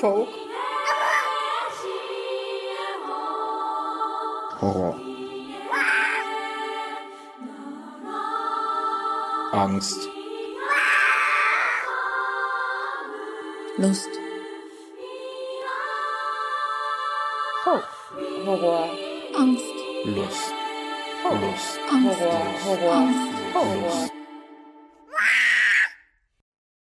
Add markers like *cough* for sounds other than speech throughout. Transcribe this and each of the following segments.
Folk. Horror. Angst. Lust. Folk. Horror. Angst. Lust. Lust. Angst. Horror. Horror. Angst. Horror.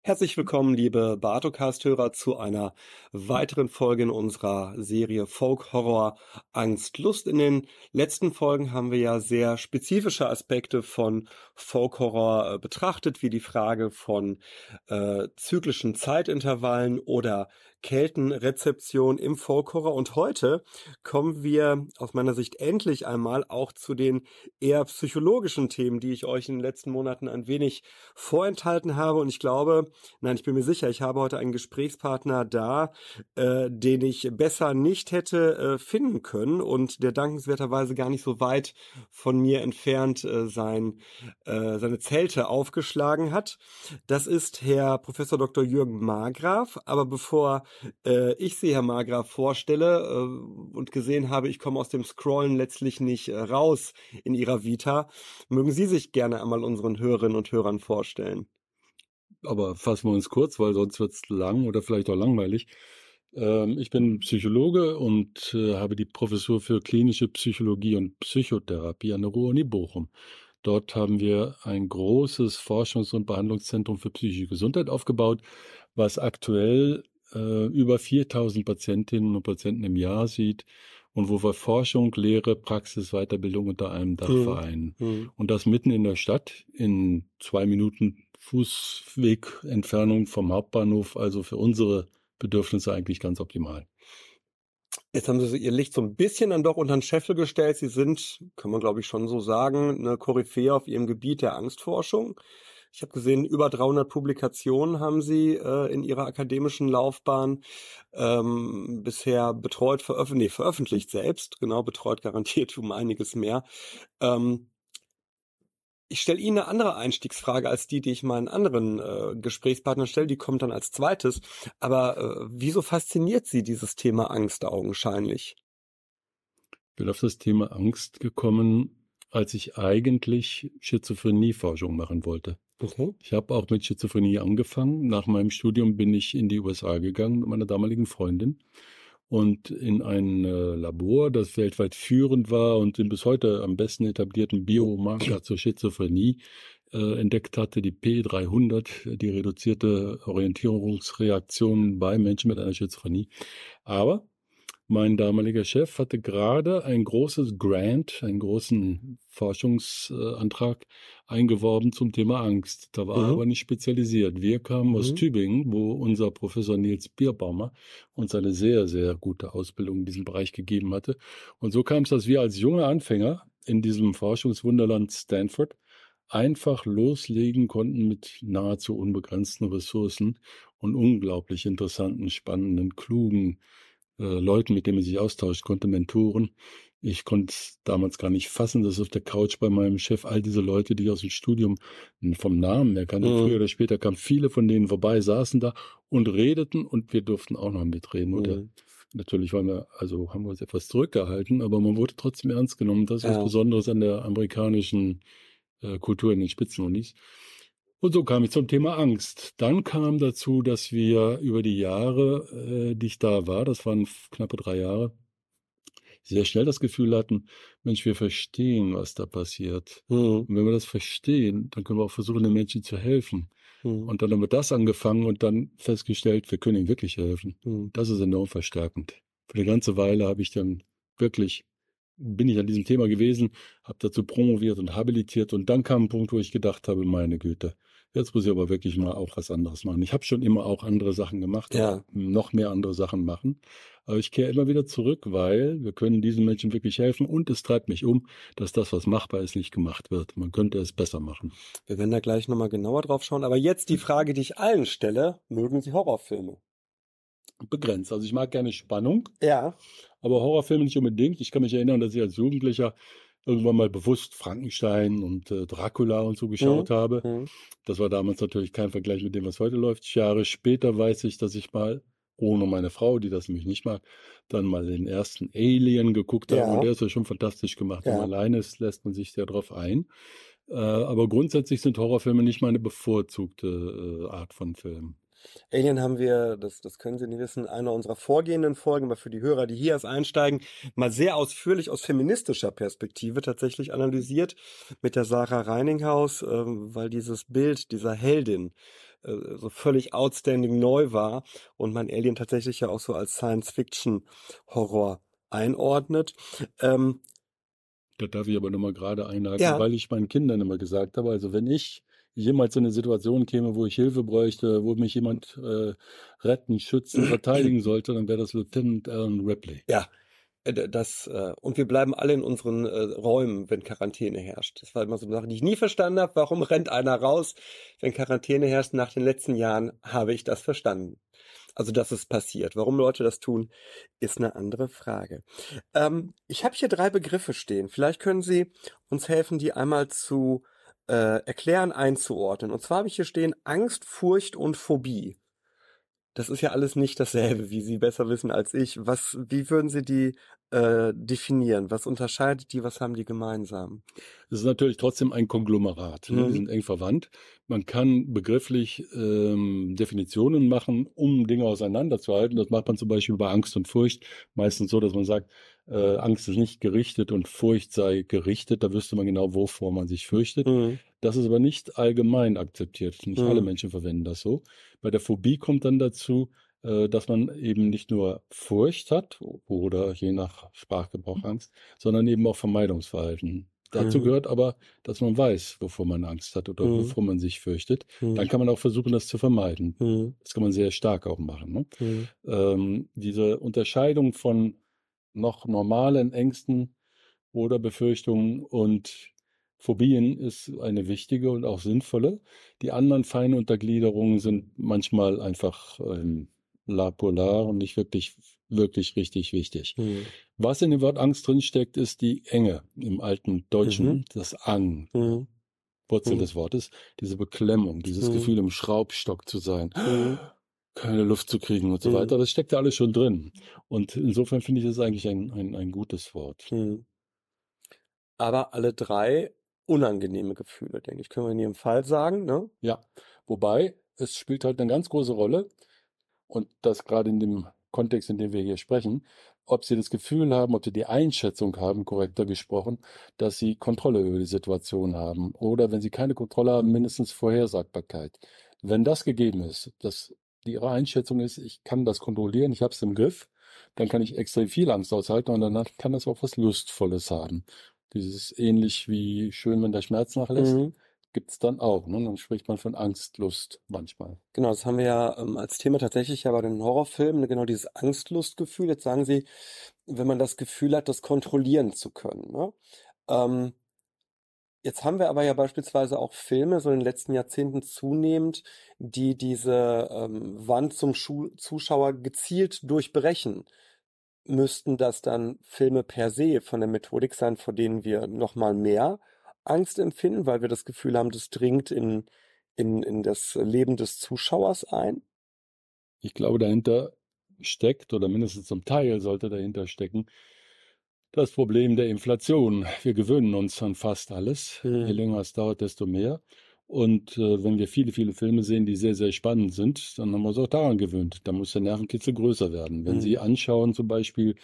Herzlich willkommen, liebe Bartocast-Hörer, zu einer weiteren Folge in unserer Serie Folk Horror Angst Lust. In den letzten Folgen haben wir ja sehr spezifische Aspekte von Folk Horror äh, betrachtet, wie die Frage von äh, zyklischen Zeitintervallen oder Keltenrezeption im Folk Horror. Und heute kommen wir aus meiner Sicht endlich einmal auch zu den eher psychologischen Themen, die ich euch in den letzten Monaten ein wenig vorenthalten habe. Und ich glaube, nein, ich bin mir sicher, ich habe heute einen Gesprächspartner da, äh, den ich besser nicht hätte äh, finden können und der dankenswerterweise gar nicht so weit von mir entfernt äh, sein, äh, seine Zelte aufgeschlagen hat. Das ist Herr Professor Dr. Jürgen Margraf. Aber bevor äh, ich Sie, Herr Margraf, vorstelle äh, und gesehen habe, ich komme aus dem Scrollen letztlich nicht äh, raus in Ihrer Vita, mögen Sie sich gerne einmal unseren Hörerinnen und Hörern vorstellen. aber fassen wir uns kurz, weil sonst wird es lang oder vielleicht auch langweilig. Ähm, ich bin Psychologe und äh, habe die Professur für klinische Psychologie und Psychotherapie an der Ruhr-Uni Bochum. Dort haben wir ein großes Forschungs- und Behandlungszentrum für psychische Gesundheit aufgebaut, was aktuell äh, über 4000 Patientinnen und Patienten im Jahr sieht und wo wir Forschung, Lehre, Praxis, Weiterbildung unter einem Dach Mhm. vereinen. Hm. Und das mitten in der Stadt, in zwei Minuten Fußweg Entfernung vom Hauptbahnhof, also für unsere Bedürfnisse eigentlich ganz optimal. Jetzt haben Sie Ihr Licht so ein bisschen dann doch unter den Scheffel gestellt. Sie sind, kann man glaube ich schon so sagen, eine Koryphäe auf Ihrem Gebiet der Angstforschung. Ich habe gesehen, über 300 Publikationen haben Sie äh, in Ihrer akademischen Laufbahn ähm, bisher betreut, veröffentlicht, nee, veröffentlicht selbst, genau, betreut garantiert um einiges mehr. Ähm, ich stelle Ihnen eine andere Einstiegsfrage als die, die ich meinen anderen äh, Gesprächspartnern stelle. Die kommt dann als zweites. Aber äh, wieso fasziniert Sie dieses Thema Angst augenscheinlich? Ich bin auf das Thema Angst gekommen, als ich eigentlich Schizophrenieforschung machen wollte. Ich habe auch mit Schizophrenie angefangen. Nach meinem Studium bin ich in die USA gegangen mit meiner damaligen Freundin und in ein äh, Labor, das weltweit führend war und den bis heute am besten etablierten Biomarker *clears throat* zur Schizophrenie äh, entdeckt hatte, die P300, die reduzierte Orientierungsreaktion bei Menschen mit einer Schizophrenie. Aber mein damaliger Chef hatte gerade ein großes Grant, einen großen Forschungsantrag eingeworben zum Thema Angst. Da war er Mhm. aber nicht spezialisiert. Wir kamen aus Mhm. Tübingen, wo unser Professor Nils Bierbaumer uns eine sehr, sehr gute Ausbildung in diesem Bereich gegeben hatte. Und so kam es, dass wir als junge Anfänger in diesem Forschungswunderland Stanford einfach loslegen konnten mit nahezu unbegrenzten Ressourcen und unglaublich interessanten, spannenden, klugen äh, Leuten, mit denen man sich austauschen konnte, Mentoren. Ich konnte es damals gar nicht fassen, dass auf der Couch bei meinem Chef all diese Leute, die ich aus dem Studium vom Namen her kannte, Mhm. früher oder später kamen viele von denen vorbei, saßen da und redeten und wir durften auch noch mitreden. Und der, Mhm. natürlich waren wir, also haben wir uns etwas zurückgehalten, aber man wurde trotzdem ernst genommen. Das ist Ja. was Besonderes an der amerikanischen äh, Kultur in den Spitzenunis. Und so kam ich zum Thema Angst. Dann kam dazu, dass wir über die Jahre, äh, die ich da war, das waren knappe drei Jahre, sehr schnell das Gefühl hatten, Mensch, wir verstehen, was da passiert. Mhm. Und wenn wir das verstehen, dann können wir auch versuchen, den Menschen zu helfen. Mhm. Und dann haben wir das angefangen und dann festgestellt, wir können ihnen wirklich helfen. Mhm. Das ist enorm verstärkend. Für eine ganze Weile habe ich dann wirklich, bin ich an diesem Thema gewesen, habe dazu promoviert und habilitiert und dann kam ein Punkt, wo ich gedacht habe, meine Güte, jetzt muss ich aber wirklich mal auch was anderes machen. Ich habe schon immer auch andere Sachen gemacht, Ja. noch mehr andere Sachen machen, aber ich kehre immer wieder zurück, weil wir können diesen Menschen wirklich helfen und es treibt mich um, dass das, was machbar ist, nicht gemacht wird. Man könnte es besser machen. Wir werden da gleich nochmal genauer drauf schauen. Aber jetzt die Frage, die ich allen stelle. Mögen Sie Horrorfilme? Begrenzt. Also ich mag gerne Spannung, Ja. aber Horrorfilme nicht unbedingt. Ich kann mich erinnern, dass ich als Jugendlicher irgendwann mal bewusst Frankenstein und äh, Dracula und so geschaut Mhm. habe. Mhm. Das war damals natürlich kein Vergleich mit dem, was heute läuft. Jahre später weiß ich, dass ich mal ohne meine Frau, die das nämlich nicht mag, dann mal den ersten Alien geguckt haben. Ja. Und der ist ja schon fantastisch gemacht. Ja. Und alleine ist- lässt man sich sehr drauf ein. Äh, aber grundsätzlich sind Horrorfilme nicht meine bevorzugte äh, Art von Film. Alien haben wir, das, das können Sie nicht wissen, einer unserer vorgehenden Folgen, aber für die Hörer, die hier erst einsteigen, mal sehr ausführlich aus feministischer Perspektive tatsächlich analysiert mit der Sarah Reininghaus, ähm, weil dieses Bild dieser Heldin äh, so völlig outstanding neu war und man Alien tatsächlich ja auch so als Science-Fiction-Horror einordnet. Ähm, Da darf ich aber nochmal gerade einhaken, Ja. weil ich meinen Kindern immer gesagt habe, also wenn ich jemals in eine Situation käme, wo ich Hilfe bräuchte, wo mich jemand äh, retten, schützen, *clears throat* verteidigen sollte, dann wäre das Lieutenant Alan Ripley. Ja, äh, das, äh, und wir bleiben alle in unseren äh, Räumen, wenn Quarantäne herrscht. Das war immer so eine Sache, die ich nie verstanden habe. Warum rennt einer raus, wenn Quarantäne herrscht? Nach den letzten Jahren habe ich das verstanden. Also, dass es passiert. Warum Leute das tun, ist eine andere Frage. Ähm, ich habe hier drei Begriffe stehen. Vielleicht können Sie uns helfen, die einmal zu äh, erklären, einzuordnen. Und zwar habe ich hier stehen Angst, Furcht und Phobie. Das ist ja alles nicht dasselbe, wie Sie besser wissen als ich. Was, wie würden Sie die äh, definieren? Was unterscheidet die? Was haben die gemeinsam? Es ist natürlich trotzdem ein Konglomerat. Ne? Mhm. Die sind eng verwandt. Man kann begrifflich ähm, Definitionen machen, um Dinge auseinanderzuhalten. Das macht man zum Beispiel bei Angst und Furcht. Meistens so, dass man sagt, äh, Angst ist nicht gerichtet und Furcht sei gerichtet. Da wüsste man genau, wovor man sich fürchtet. Mhm. Das ist aber nicht allgemein akzeptiert. Nicht Mhm. alle Menschen verwenden das so. Bei der Phobie kommt dann dazu, äh, dass man eben nicht nur Furcht hat oder je nach Sprachgebrauch Angst, sondern eben auch Vermeidungsverhalten. Dazu Mhm. gehört aber, dass man weiß, wovor man Angst hat oder Mhm. wovor man sich fürchtet. Mhm. Dann kann man auch versuchen, das zu vermeiden. Mhm. Das kann man sehr stark auch machen. Ne? Mhm. ähm, diese Unterscheidung von noch normalen Ängsten oder Befürchtungen und Phobien ist eine wichtige und auch sinnvolle. Die anderen feinen Untergliederungen sind manchmal einfach ähm, la polar und nicht wirklich, wirklich richtig wichtig. Mhm. Was in dem Wort Angst drinsteckt, ist die Enge im alten Deutschen, Mhm. das Ang, Mhm. Wurzel Mhm. des Wortes, diese Beklemmung, dieses Mhm. Gefühl im Schraubstock zu sein Mhm. Keine Luft zu kriegen und so Mhm. weiter. Das steckt da alles schon drin. Und insofern finde ich das eigentlich ein, ein, ein gutes Wort. Mhm. Aber alle drei unangenehme Gefühle, denke ich, können wir in jedem Fall sagen. Ne? Ja, wobei es spielt halt eine ganz große Rolle und das gerade in dem Kontext, in dem wir hier sprechen, ob Sie das Gefühl haben, ob Sie die Einschätzung haben, korrekter gesprochen, dass Sie Kontrolle über die Situation haben oder wenn Sie keine Kontrolle haben, mindestens Vorhersagbarkeit. Wenn das gegeben ist, dass die Ihre Einschätzung ist, ich kann das kontrollieren, ich habe es im Griff, dann kann ich extrem viel Angst aushalten und danach kann das auch was Lustvolles haben. Dieses ähnlich wie schön, wenn der Schmerz nachlässt, Mhm. gibt's dann auch. Ne? Dann spricht man von Angstlust manchmal. Genau, das haben wir ja ähm, als Thema tatsächlich ja bei den Horrorfilmen, ne, genau dieses Angstlustgefühl. Jetzt sagen Sie, wenn man das Gefühl hat, das kontrollieren zu können. Ne? Ähm, jetzt haben wir aber ja beispielsweise auch Filme, so in den letzten Jahrzehnten zunehmend, die diese ähm, Wand zum Schu Zuschauer gezielt durchbrechen. Müssten das dann Filme per se von der Methodik sein, vor denen wir nochmal mehr Angst empfinden, weil wir das Gefühl haben, das dringt in, in, in das Leben des Zuschauers ein? Ich glaube, dahinter steckt, oder mindestens zum Teil sollte dahinter stecken, das Problem der Inflation. Wir gewöhnen uns an fast alles. Hm. Je länger es dauert, desto mehr. Und äh, wenn wir viele, viele Filme sehen, die sehr, sehr spannend sind, dann haben wir uns auch daran gewöhnt. Da muss der Nervenkitzel größer werden. Wenn Hm. Sie anschauen, zum Beispiel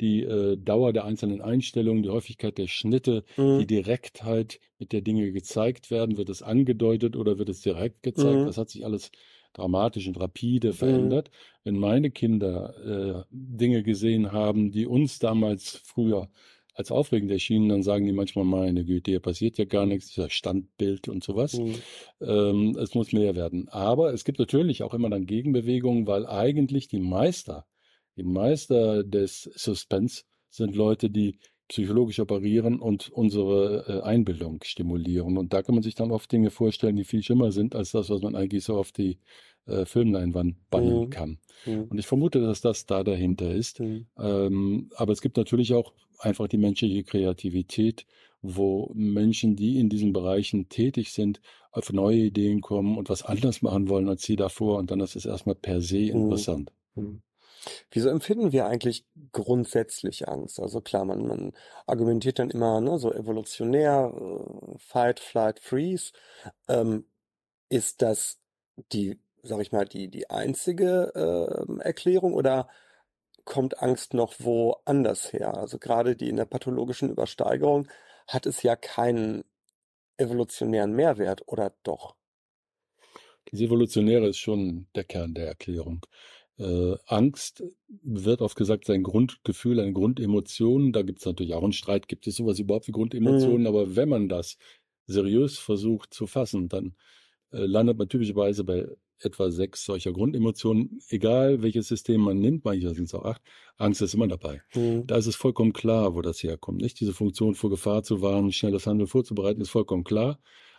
die äh, Dauer der einzelnen Einstellungen, die Häufigkeit der Schnitte, Mhm. die Direktheit, mit der Dinge gezeigt werden, wird es angedeutet oder wird es direkt gezeigt? Mhm. Das hat sich alles dramatisch und rapide verändert. Wenn meine Kinder äh, Dinge gesehen haben, die uns damals früher als aufregend erschienen, dann sagen die manchmal, meine Güte, hier passiert ja gar nichts, dieser Standbild und sowas. Mhm. Ähm, es muss mehr werden. Aber es gibt natürlich auch immer dann Gegenbewegungen, weil eigentlich die Meister, die Meister des Suspense sind Leute, die psychologisch operieren und unsere äh, Einbildung stimulieren. Und da kann man sich dann oft Dinge vorstellen, die viel schlimmer sind als das, was man eigentlich so auf die äh, Filmleinwand bannen Mhm. kann. Mhm. Und ich vermute, dass das da dahinter ist. Mhm. Ähm, aber es gibt natürlich auch einfach die menschliche Kreativität, wo Menschen, die in diesen Bereichen tätig sind, auf neue Ideen kommen und was anders machen wollen als sie davor. Und dann ist es erstmal per se Mhm. interessant. Hm. Wieso empfinden wir eigentlich grundsätzlich Angst? Also klar, man, man argumentiert dann immer ne, so evolutionär, äh, Fight, Flight, Freeze. Ähm, ist das die, sag ich mal, die, die einzige äh, Erklärung oder kommt Angst noch woanders her? Also gerade die in der pathologischen Übersteigerung hat es ja keinen evolutionären Mehrwert, oder doch? Das Evolutionäre ist schon der Kern der Erklärung. Äh, Angst wird oft gesagt, sein Grundgefühl, eine Grundemotion. Da gibt es natürlich auch einen Streit, gibt es sowas überhaupt wie Grundemotionen, mhm. aber wenn man das seriös versucht zu fassen, dann äh, landet man typischerweise bei etwa sechs solcher Grundemotionen, egal welches System man nimmt, manchmal sind es auch acht, Angst ist immer dabei. Mhm. Da ist es vollkommen klar, wo das herkommt. Nicht diese Funktion vor Gefahr zu warnen, schnelles Handeln vorzubereiten, ist vollkommen klar.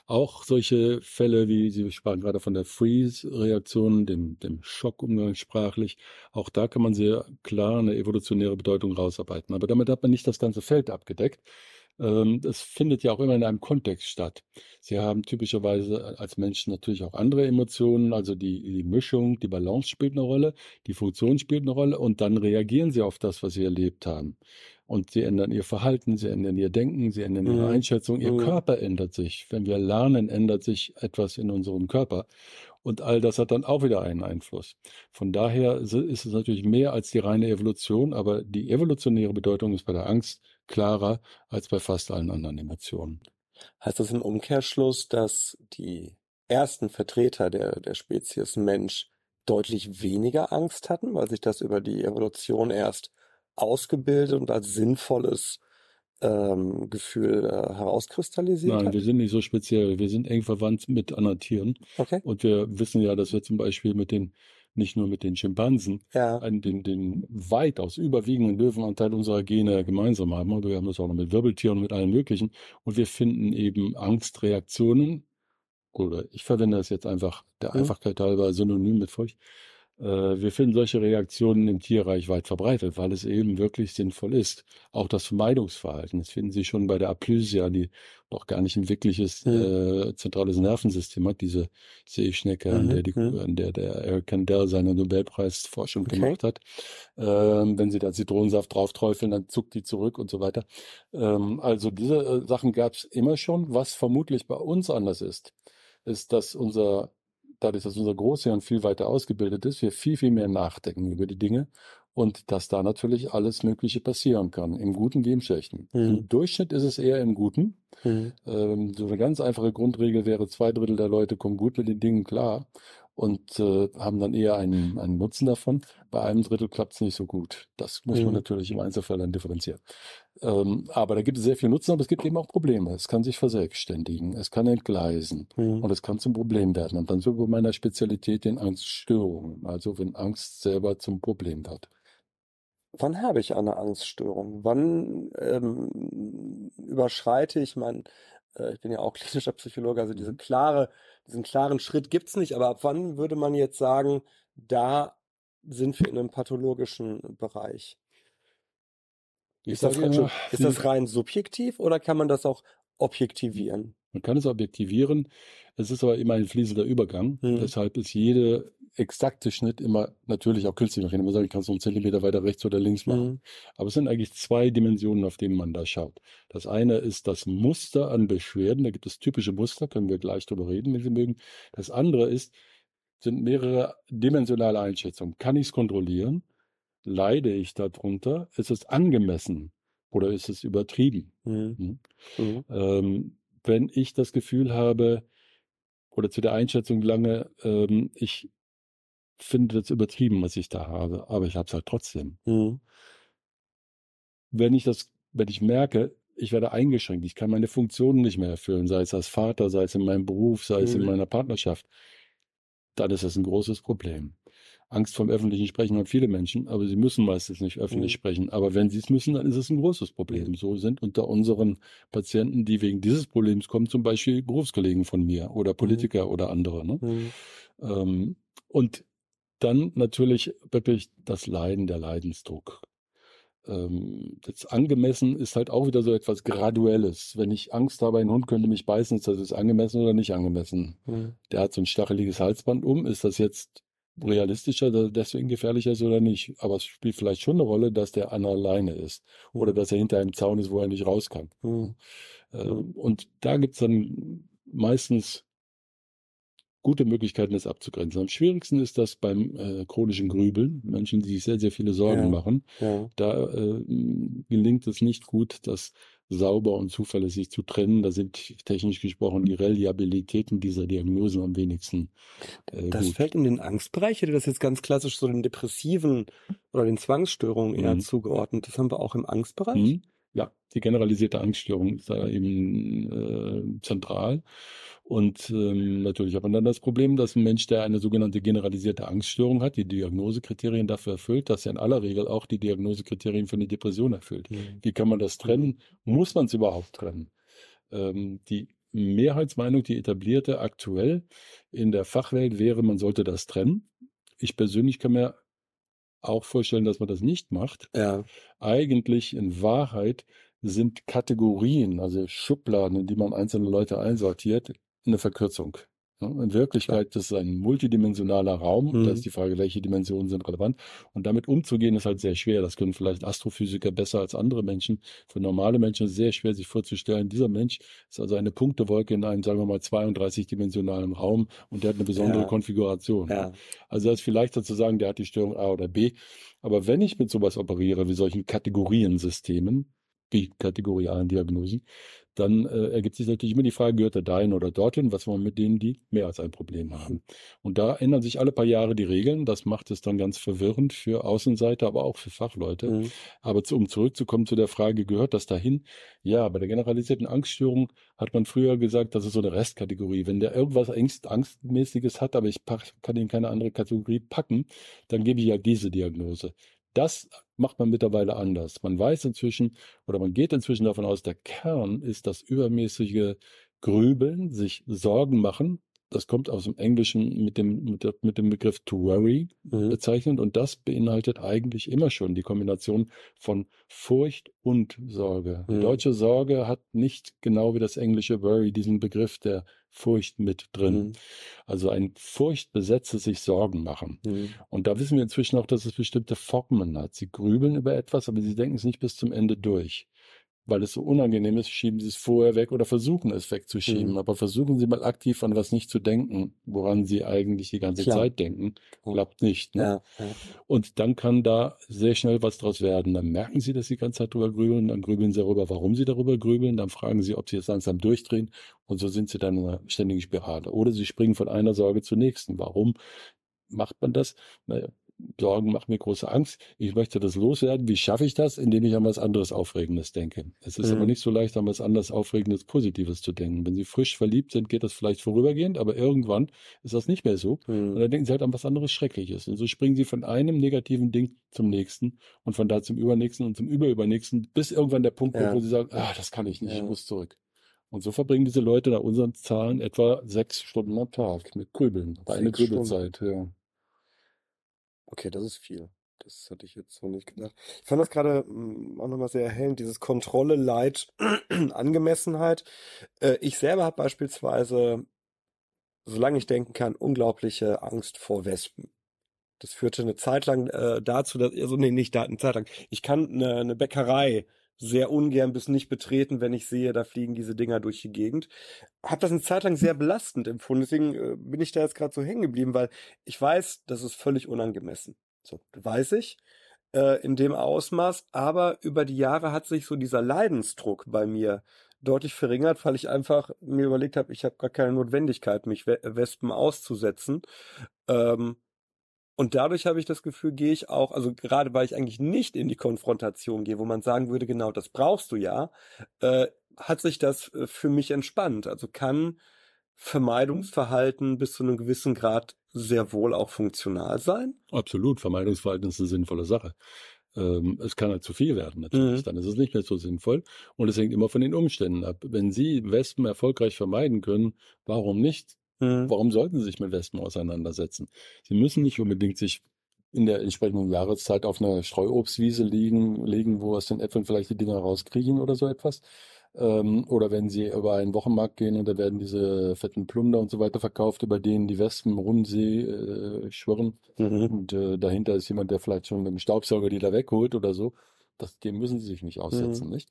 Auch solche Fälle, wie Sie sprachen gerade von der Freeze-Reaktion, dem, dem Schock umgangssprachlich, auch da kann man sehr klar eine evolutionäre Bedeutung rausarbeiten. Aber damit hat man nicht das ganze Feld abgedeckt. Ähm, das findet ja auch immer in einem Kontext statt. Sie haben typischerweise als Menschen natürlich auch andere Emotionen, also die, die Mischung, die Balance spielt eine Rolle, die Funktion spielt eine Rolle und dann reagieren sie auf das, was sie erlebt haben. Und sie ändern ihr Verhalten, sie ändern ihr Denken, sie ändern ihre mhm. Einschätzung, ihr mhm. Körper ändert sich. Wenn wir lernen, ändert sich etwas in unserem Körper. Und all das hat dann auch wieder einen Einfluss. Von daher ist es natürlich mehr als die reine Evolution, aber die evolutionäre Bedeutung ist bei der Angst klarer als bei fast allen anderen Emotionen. Heißt das im Umkehrschluss, dass die ersten Vertreter der, der Spezies Mensch deutlich weniger Angst hatten, weil sich das über die Evolution erst ausgebildet und als sinnvolles ähm, Gefühl äh, herauskristallisiert Nein, hat? wir sind nicht so speziell. Wir sind eng verwandt mit anderen Tieren. Okay. Und wir wissen ja, dass wir zum Beispiel mit den, nicht nur mit den Schimpansen, ja. einen, den, den weitaus überwiegenden Löwenanteil unserer Gene gemeinsam haben. Aber wir haben das auch noch mit Wirbeltieren und mit allen möglichen. Und wir finden eben Angstreaktionen, oder ich verwende das jetzt einfach der mhm. Einfachkeit halber synonym mit Furcht, wir finden solche Reaktionen im Tierreich weit verbreitet, weil es eben wirklich sinnvoll ist. Auch das Vermeidungsverhalten, das finden Sie schon bei der Aplysia, die noch gar nicht ein wirkliches äh, zentrales Nervensystem hat, diese Seeschnecke, mhm. an, der die, mhm. an der der Eric Kandel seine Nobelpreisforschung okay. gemacht hat. Ähm, wenn Sie da Zitronensaft drauf träufeln, dann zuckt die zurück und so weiter. Ähm, also diese äh, Sachen gab es immer schon. Was vermutlich bei uns anders ist, ist, dass unser dadurch, dass unser Großhirn viel weiter ausgebildet ist, wir viel, viel mehr nachdenken über die Dinge und dass da natürlich alles Mögliche passieren kann, im Guten wie im Schlechten. Mhm. Im Durchschnitt ist es eher im Guten. Mhm. Ähm, so eine ganz einfache Grundregel wäre, zwei Drittel der Leute kommen gut mit den Dingen klar und äh, haben dann eher einen, einen Nutzen davon. Bei einem Drittel klappt es nicht so gut. Das muss mhm. man natürlich im Einzelfall dann differenzieren. Ähm, aber da gibt es sehr viel Nutzen, aber es gibt eben auch Probleme. Es kann sich verselbstständigen, es kann entgleisen mhm. und es kann zum Problem werden. Und dann wir bei meiner Spezialität den Angststörungen, also wenn Angst selber zum Problem wird. Wann habe ich eine Angststörung? Wann ähm, überschreite ich mein, äh, ich bin ja auch *laughs* klinischer Psychologe, also diese mhm. klare, diesen klaren Schritt gibt es nicht, aber ab wann würde man jetzt sagen, da sind wir in einem pathologischen Bereich? Ist das, rein, ist das rein subjektiv oder kann man das auch objektivieren? Man kann es objektivieren. Es ist aber immer ein fließender Übergang. Hm. Deshalb ist jede exakte Schnitt immer natürlich auch künstlich. Man kann immer sagen, ich kann es einen Zentimeter weiter rechts oder links machen. Hm. Aber es sind eigentlich zwei Dimensionen, auf denen man da schaut. Das eine ist das Muster an Beschwerden. Da gibt es typische Muster, können wir gleich drüber reden, wenn Sie mögen. Das andere ist, sind mehrere dimensionale Einschätzungen. Kann ich es kontrollieren? Leide ich darunter? Ist es angemessen oder ist es übertrieben? Mhm. Hm? Mhm. Ähm, wenn ich das Gefühl habe, oder zu der Einschätzung lange, ähm, ich finde das übertrieben, was ich da habe, aber ich habe es halt trotzdem. Mhm. Wenn ich das, wenn ich merke, ich werde eingeschränkt, ich kann meine Funktionen nicht mehr erfüllen, sei es als Vater, sei es in meinem Beruf, sei es in mhm. meiner Partnerschaft, dann ist das ein großes Problem. Angst vom öffentlichen Sprechen haben viele Menschen, aber sie müssen meistens nicht öffentlich mhm. sprechen. Aber wenn sie es müssen, dann ist es ein großes Problem. So sind unter unseren Patienten, die wegen dieses Problems kommen, zum Beispiel Berufskollegen von mir oder Politiker mhm. oder andere. Ne? Mhm. Ähm, und dann natürlich wirklich das Leiden, der Leidensdruck. Ähm, das angemessen ist halt auch wieder so etwas Graduelles. Wenn ich Angst habe, ein Hund könnte mich beißen, ist das angemessen oder nicht angemessen? Mhm. Der hat so ein stacheliges Halsband um. Ist das jetzt realistischer, dass er deswegen gefährlicher ist oder nicht. Aber es spielt vielleicht schon eine Rolle, dass der an alleine ist oder dass er hinter einem Zaun ist, wo er nicht raus kann. Mhm. Äh, Und da gibt's dann meistens gute Möglichkeiten, das abzugrenzen. Am schwierigsten ist das beim äh, chronischen Grübeln, Menschen, die sich sehr, sehr viele Sorgen Ja. machen. Ja. Da äh, gelingt es nicht gut, das sauber und zuverlässig zu trennen. Da sind technisch gesprochen die Reliabilitäten dieser Diagnosen am wenigsten äh, Das gut. fällt in den Angstbereich. Ich hätte das jetzt ganz klassisch so den Depressiven oder den Zwangsstörungen eher Mhm. zugeordnet. Das haben wir auch im Angstbereich. Mhm. Ja, die generalisierte Angststörung ist da eben äh, zentral. Und ähm, natürlich hat man dann das Problem, dass ein Mensch, der eine sogenannte generalisierte Angststörung hat, die Diagnosekriterien dafür erfüllt, dass er in aller Regel auch die Diagnosekriterien für eine Depression erfüllt. Mhm. Wie kann man das trennen? Muss man es überhaupt trennen? Ähm, die Mehrheitsmeinung, die etablierte aktuell in der Fachwelt wäre, man sollte das trennen. Ich persönlich kann mir auch vorstellen, dass man das nicht macht. Ja. Eigentlich in Wahrheit sind Kategorien, also Schubladen, in die man einzelne Leute einsortiert, eine Verkürzung. In Wirklichkeit ist es ein multidimensionaler Raum. Mhm. Da ist die Frage, welche Dimensionen sind relevant. Und damit umzugehen ist halt sehr schwer. Das können vielleicht Astrophysiker besser als andere Menschen. Für normale Menschen ist es sehr schwer, sich vorzustellen, dieser Mensch ist also eine Punktewolke in einem, sagen wir mal, 32-dimensionalen Raum und der hat eine besondere Ja. Konfiguration. Ja. Also das ist vielleicht dazu sagen, der hat die Störung A oder B. Aber wenn ich mit sowas operiere, wie solchen Kategoriensystemen, wie kategorialen Diagnosen, dann äh, ergibt sich natürlich immer die Frage, gehört er dahin oder dorthin, was man mit denen, die mehr als ein Problem haben. Und da ändern sich alle paar Jahre die Regeln. Das macht es dann ganz verwirrend für Außenseiter, aber auch für Fachleute. Mhm. Aber zu, um zurückzukommen zu der Frage, gehört das dahin? Ja, bei der generalisierten Angststörung hat man früher gesagt, das ist so eine Restkategorie. Wenn der irgendwas Angst, Angstmäßiges hat, aber ich pack, kann ihn keine andere Kategorie packen, dann gebe ich ja diese Diagnose. Das macht man mittlerweile anders. Man weiß inzwischen oder man geht inzwischen davon aus, der Kern ist das übermäßige Grübeln, sich Sorgen machen. Das kommt aus dem Englischen mit dem, mit, der, mit dem Begriff to worry Mhm. bezeichnet und das beinhaltet eigentlich immer schon die Kombination von Furcht und Sorge. Die Mhm. deutsche Sorge hat nicht genau wie das englische worry diesen Begriff der Furcht mit drin. Mhm. Also ein furchtbesetztes sich Sorgen machen. Mhm. Und da wissen wir inzwischen auch, dass es bestimmte Formen hat. Sie grübeln über etwas, aber sie denken es nicht bis zum Ende durch. Weil es so unangenehm ist, schieben sie es vorher weg oder versuchen es wegzuschieben. Mhm. Aber versuchen Sie mal aktiv an was nicht zu denken, woran Sie eigentlich die ganze Klar. Zeit denken. Klappt nicht. Ne? Ja. Ja. Und dann kann da sehr schnell was draus werden. Dann merken Sie, dass Sie die ganze Zeit drüber grübeln, dann grübeln Sie darüber, warum Sie darüber grübeln, dann fragen Sie, ob Sie es langsam durchdrehen und so sind Sie dann in einer ständigen Spirale. Oder Sie springen von einer Sorge zur nächsten. Warum macht man das? Naja, Sorgen machen mir große Angst. Ich möchte das loswerden. Wie schaffe ich das? Indem ich an was anderes Aufregendes denke. Es ist Mhm. aber nicht so leicht, an was anderes Aufregendes, Positives zu denken. Wenn Sie frisch verliebt sind, geht das vielleicht vorübergehend, aber irgendwann ist das nicht mehr so. Und Mhm. dann denken sie halt an was anderes Schreckliches. Und so springen sie von einem negativen Ding zum nächsten und von da zum übernächsten und zum überübernächsten, bis irgendwann der Punkt Ja. kommt, wo sie sagen, ah, das kann ich nicht, ich Ja. muss zurück. Und so verbringen diese Leute nach unseren Zahlen etwa sechs Stunden am Tag mit Grübeln. Eine Sechs Stunden. Grübelzeit, ja. Okay, das ist viel. Das hätte ich jetzt so nicht gedacht. Ich fand das gerade mm, auch nochmal sehr erhellend, dieses Kontrolle, Leid, *clears throat* Angemessenheit. Äh, ich selber habe beispielsweise, solange ich denken kann, unglaubliche Angst vor Wespen. Das führte eine Zeit lang äh, dazu, dass, also nee, nicht da, eine Zeit lang. Ich kann eine, eine Bäckerei sehr ungern bis nicht betreten, wenn ich sehe, da fliegen diese Dinger durch die Gegend. Hab das eine Zeit lang sehr belastend empfunden. Deswegen äh, bin ich da jetzt gerade so hängen geblieben, weil ich weiß, das ist völlig unangemessen. So, weiß ich, äh, in dem Ausmaß. Aber über die Jahre hat sich so dieser Leidensdruck bei mir deutlich verringert, weil ich einfach mir überlegt habe, ich habe gar keine Notwendigkeit, mich We Wespen auszusetzen. Ähm, und dadurch habe ich das Gefühl, gehe ich auch, also gerade weil ich eigentlich nicht in die Konfrontation gehe, wo man sagen würde, genau das brauchst du ja, äh, hat sich das äh, für mich entspannt. Also kann Vermeidungsverhalten bis zu einem gewissen Grad sehr wohl auch funktional sein. Absolut, Vermeidungsverhalten ist eine sinnvolle Sache. Ähm, es kann halt zu viel werden natürlich, Mhm. dann ist es nicht mehr so sinnvoll. Und es hängt immer von den Umständen ab. Wenn Sie Wespen erfolgreich vermeiden können, warum nicht? Mhm. Warum sollten Sie sich mit Wespen auseinandersetzen? Sie müssen nicht unbedingt sich in der entsprechenden Jahreszeit auf einer Streuobstwiese liegen, legen, wo aus den Äpfeln vielleicht die Dinger rauskriegen oder so etwas. Ähm, oder wenn sie über einen Wochenmarkt gehen und da werden diese fetten Plunder und so weiter verkauft, über denen die Wespen im Rundsee äh, schwirren. Mhm. Und äh, dahinter ist jemand, der vielleicht schon mit dem Staubsauger die da wegholt oder so. Das, dem müssen sie sich nicht aussetzen, Mhm. nicht?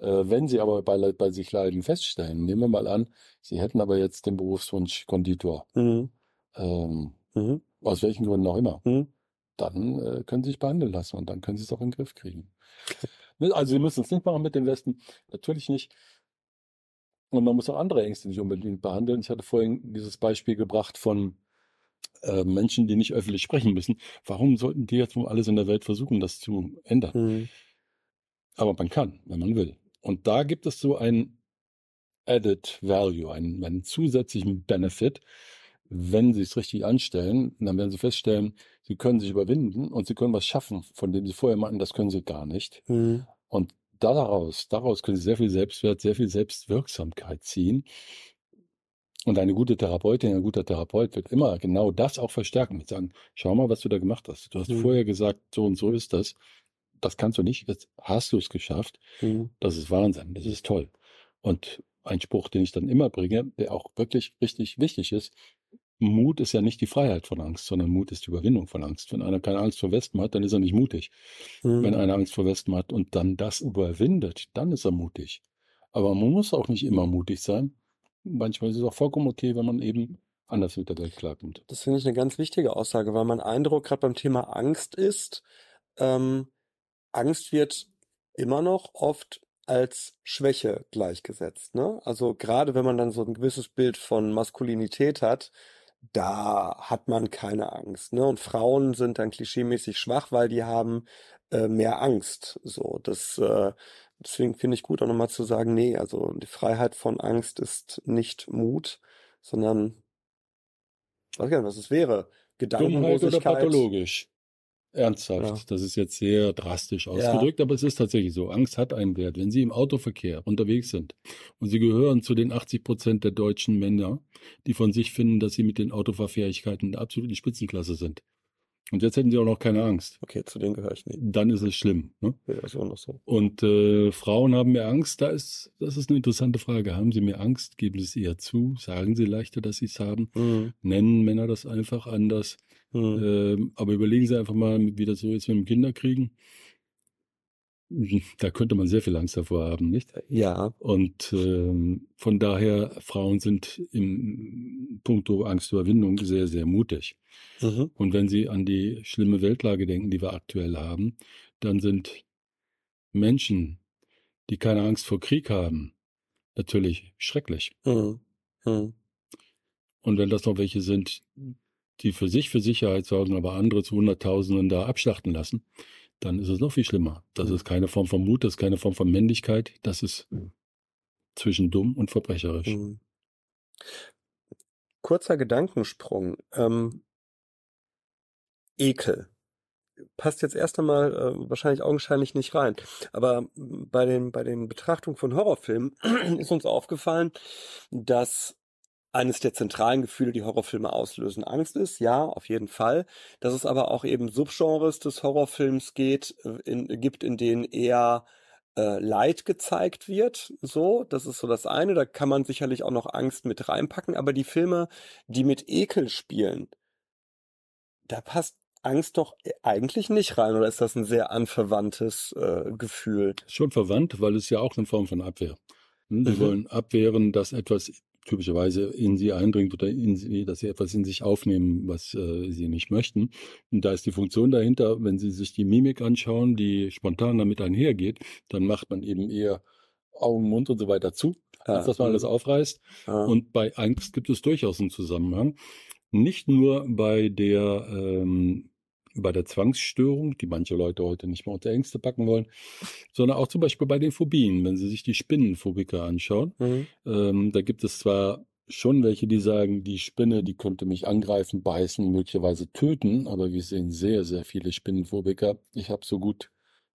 Äh, wenn sie aber bei, bei sich Leiden feststellen, nehmen wir mal an, sie hätten aber jetzt den Berufswunsch Konditor, Mhm. ähm, Mhm. aus welchen Gründen auch immer, Mhm. dann äh, können sie sich behandeln lassen und dann können sie es auch in den Griff kriegen. *laughs* Ne, Also sie müssen es nicht machen mit den Westen, natürlich nicht. Und man muss auch andere Ängste nicht unbedingt behandeln. Ich hatte vorhin dieses Beispiel gebracht von äh, Menschen, die nicht öffentlich sprechen müssen. Warum sollten die jetzt um alles in der Welt versuchen, das zu ändern? Mhm. Aber man kann, wenn man will. Und da gibt es so ein Added Value, einen, einen zusätzlichen Benefit. Wenn Sie es richtig anstellen, dann werden Sie feststellen, Sie können sich überwinden und Sie können was schaffen, von dem Sie vorher meinten, das können Sie gar nicht. Mhm. Und daraus, daraus können Sie sehr viel Selbstwert, sehr viel Selbstwirksamkeit ziehen. Und eine gute Therapeutin, ein guter Therapeut wird immer genau das auch verstärken. Mit sagen, schau mal, was du da gemacht hast. Du hast Mhm. vorher gesagt, so und so ist das. Das kannst du nicht. Jetzt hast du es geschafft. Mhm. Das ist Wahnsinn. Das ist toll. Und ein Spruch, den ich dann immer bringe, der auch wirklich richtig wichtig ist. Mut ist ja nicht die Freiheit von Angst, sondern Mut ist die Überwindung von Angst. Wenn einer keine Angst vor Wespen hat, dann ist er nicht mutig. Mhm. Wenn einer Angst vor Wespen hat und dann das überwindet, dann ist er mutig. Aber man muss auch nicht immer mutig sein. Manchmal ist es auch vollkommen okay, wenn man eben anders mit der Welt klarkommt. Das finde ich eine ganz wichtige Aussage, weil mein Eindruck gerade beim Thema Angst ist, ähm, Angst wird immer noch oft als Schwäche gleichgesetzt. Ne? Also gerade wenn man dann so ein gewisses Bild von Maskulinität hat, da hat man keine Angst. Ne? Und Frauen sind dann klischeemäßig schwach, weil die haben äh, mehr Angst. So, das, äh, deswegen finde ich gut auch nochmal zu sagen, nee, also die Freiheit von Angst ist nicht Mut, sondern weiß gar nicht, was es wäre. Dummheit oder Gedankenlosigkeit. pathologisch? Ernsthaft. Ja. Das ist jetzt sehr drastisch ausgedrückt, aber es ist tatsächlich so. Angst hat einen Wert. Wenn Sie im Autoverkehr unterwegs sind und Sie gehören zu den 80 Prozent der deutschen Männer, die von sich finden, dass sie mit den Autofahrfähigkeiten absolut in Spitzenklasse sind. Und jetzt hätten Sie auch noch keine Angst. Okay, zu denen gehöre ich nicht. Dann ist es schlimm. Ne? Ja, ist auch noch so. Und äh, Frauen haben mehr Angst. Da ist, das ist eine interessante Frage. Haben sie mehr Angst? Geben sie es eher zu? Sagen sie leichter, dass sie es haben? Mhm. Nennen Männer das einfach anders? Mhm. Ähm, aber überlegen Sie einfach mal, wie das so ist mit dem Kinderkriegen. *laughs* Da könnte man sehr viel Angst davor haben, nicht? Ja. Und ähm, von daher, Frauen sind im puncto Angstüberwindung sehr, sehr mutig. Mhm. Und wenn Sie an die schlimme Weltlage denken, die wir aktuell haben, dann sind Menschen, die keine Angst vor Krieg haben, natürlich schrecklich. Mhm. Mhm. Und wenn das noch welche sind, die für sich für Sicherheit sorgen, aber andere zu Hunderttausenden da abschlachten lassen, dann ist es noch viel schlimmer. Das ist keine Form von Mut, das ist keine Form von Männlichkeit, das ist zwischen dumm und verbrecherisch. Mhm. Kurzer Gedankensprung. Ähm, Ekel. Passt jetzt erst einmal äh, wahrscheinlich augenscheinlich nicht rein. Aber bei den, bei den Betrachtungen von Horrorfilmen *clears throat* ist uns aufgefallen, dass eines der zentralen Gefühle, die Horrorfilme auslösen, Angst ist. Ja, auf jeden Fall. Dass es aber auch eben Subgenres des Horrorfilms geht, äh, in, gibt, in denen eher äh, Leid gezeigt wird. So, das ist so das eine. Da kann man sicherlich auch noch Angst mit reinpacken. Aber die Filme, die mit Ekel spielen, da passt Angst doch eigentlich nicht rein. Oder ist das ein sehr anverwandtes äh, Gefühl? Schon verwandt, weil es ja auch eine Form von Abwehr. Hm, Sie Mhm. wollen abwehren, dass etwas typischerweise in sie eindringt oder in sie, dass sie etwas in sich aufnehmen, was äh, sie nicht möchten. Und da ist die Funktion dahinter, wenn Sie sich die Mimik anschauen, die spontan damit einhergeht, dann macht man eben eher Augen, Mund und so weiter zu, als dass man mhm. alles aufreißt. Ja. Und bei Angst gibt es durchaus einen Zusammenhang. Nicht nur bei der, ähm, bei der Zwangsstörung, die manche Leute heute nicht mehr unter Ängste packen wollen, sondern auch zum Beispiel bei den Phobien. Wenn Sie sich die Spinnenphobiker anschauen, Mhm. ähm, da gibt es zwar schon welche, die sagen, die Spinne, die könnte mich angreifen, beißen, möglicherweise töten, aber wir sehen sehr, sehr viele Spinnenphobiker. Ich habe so gut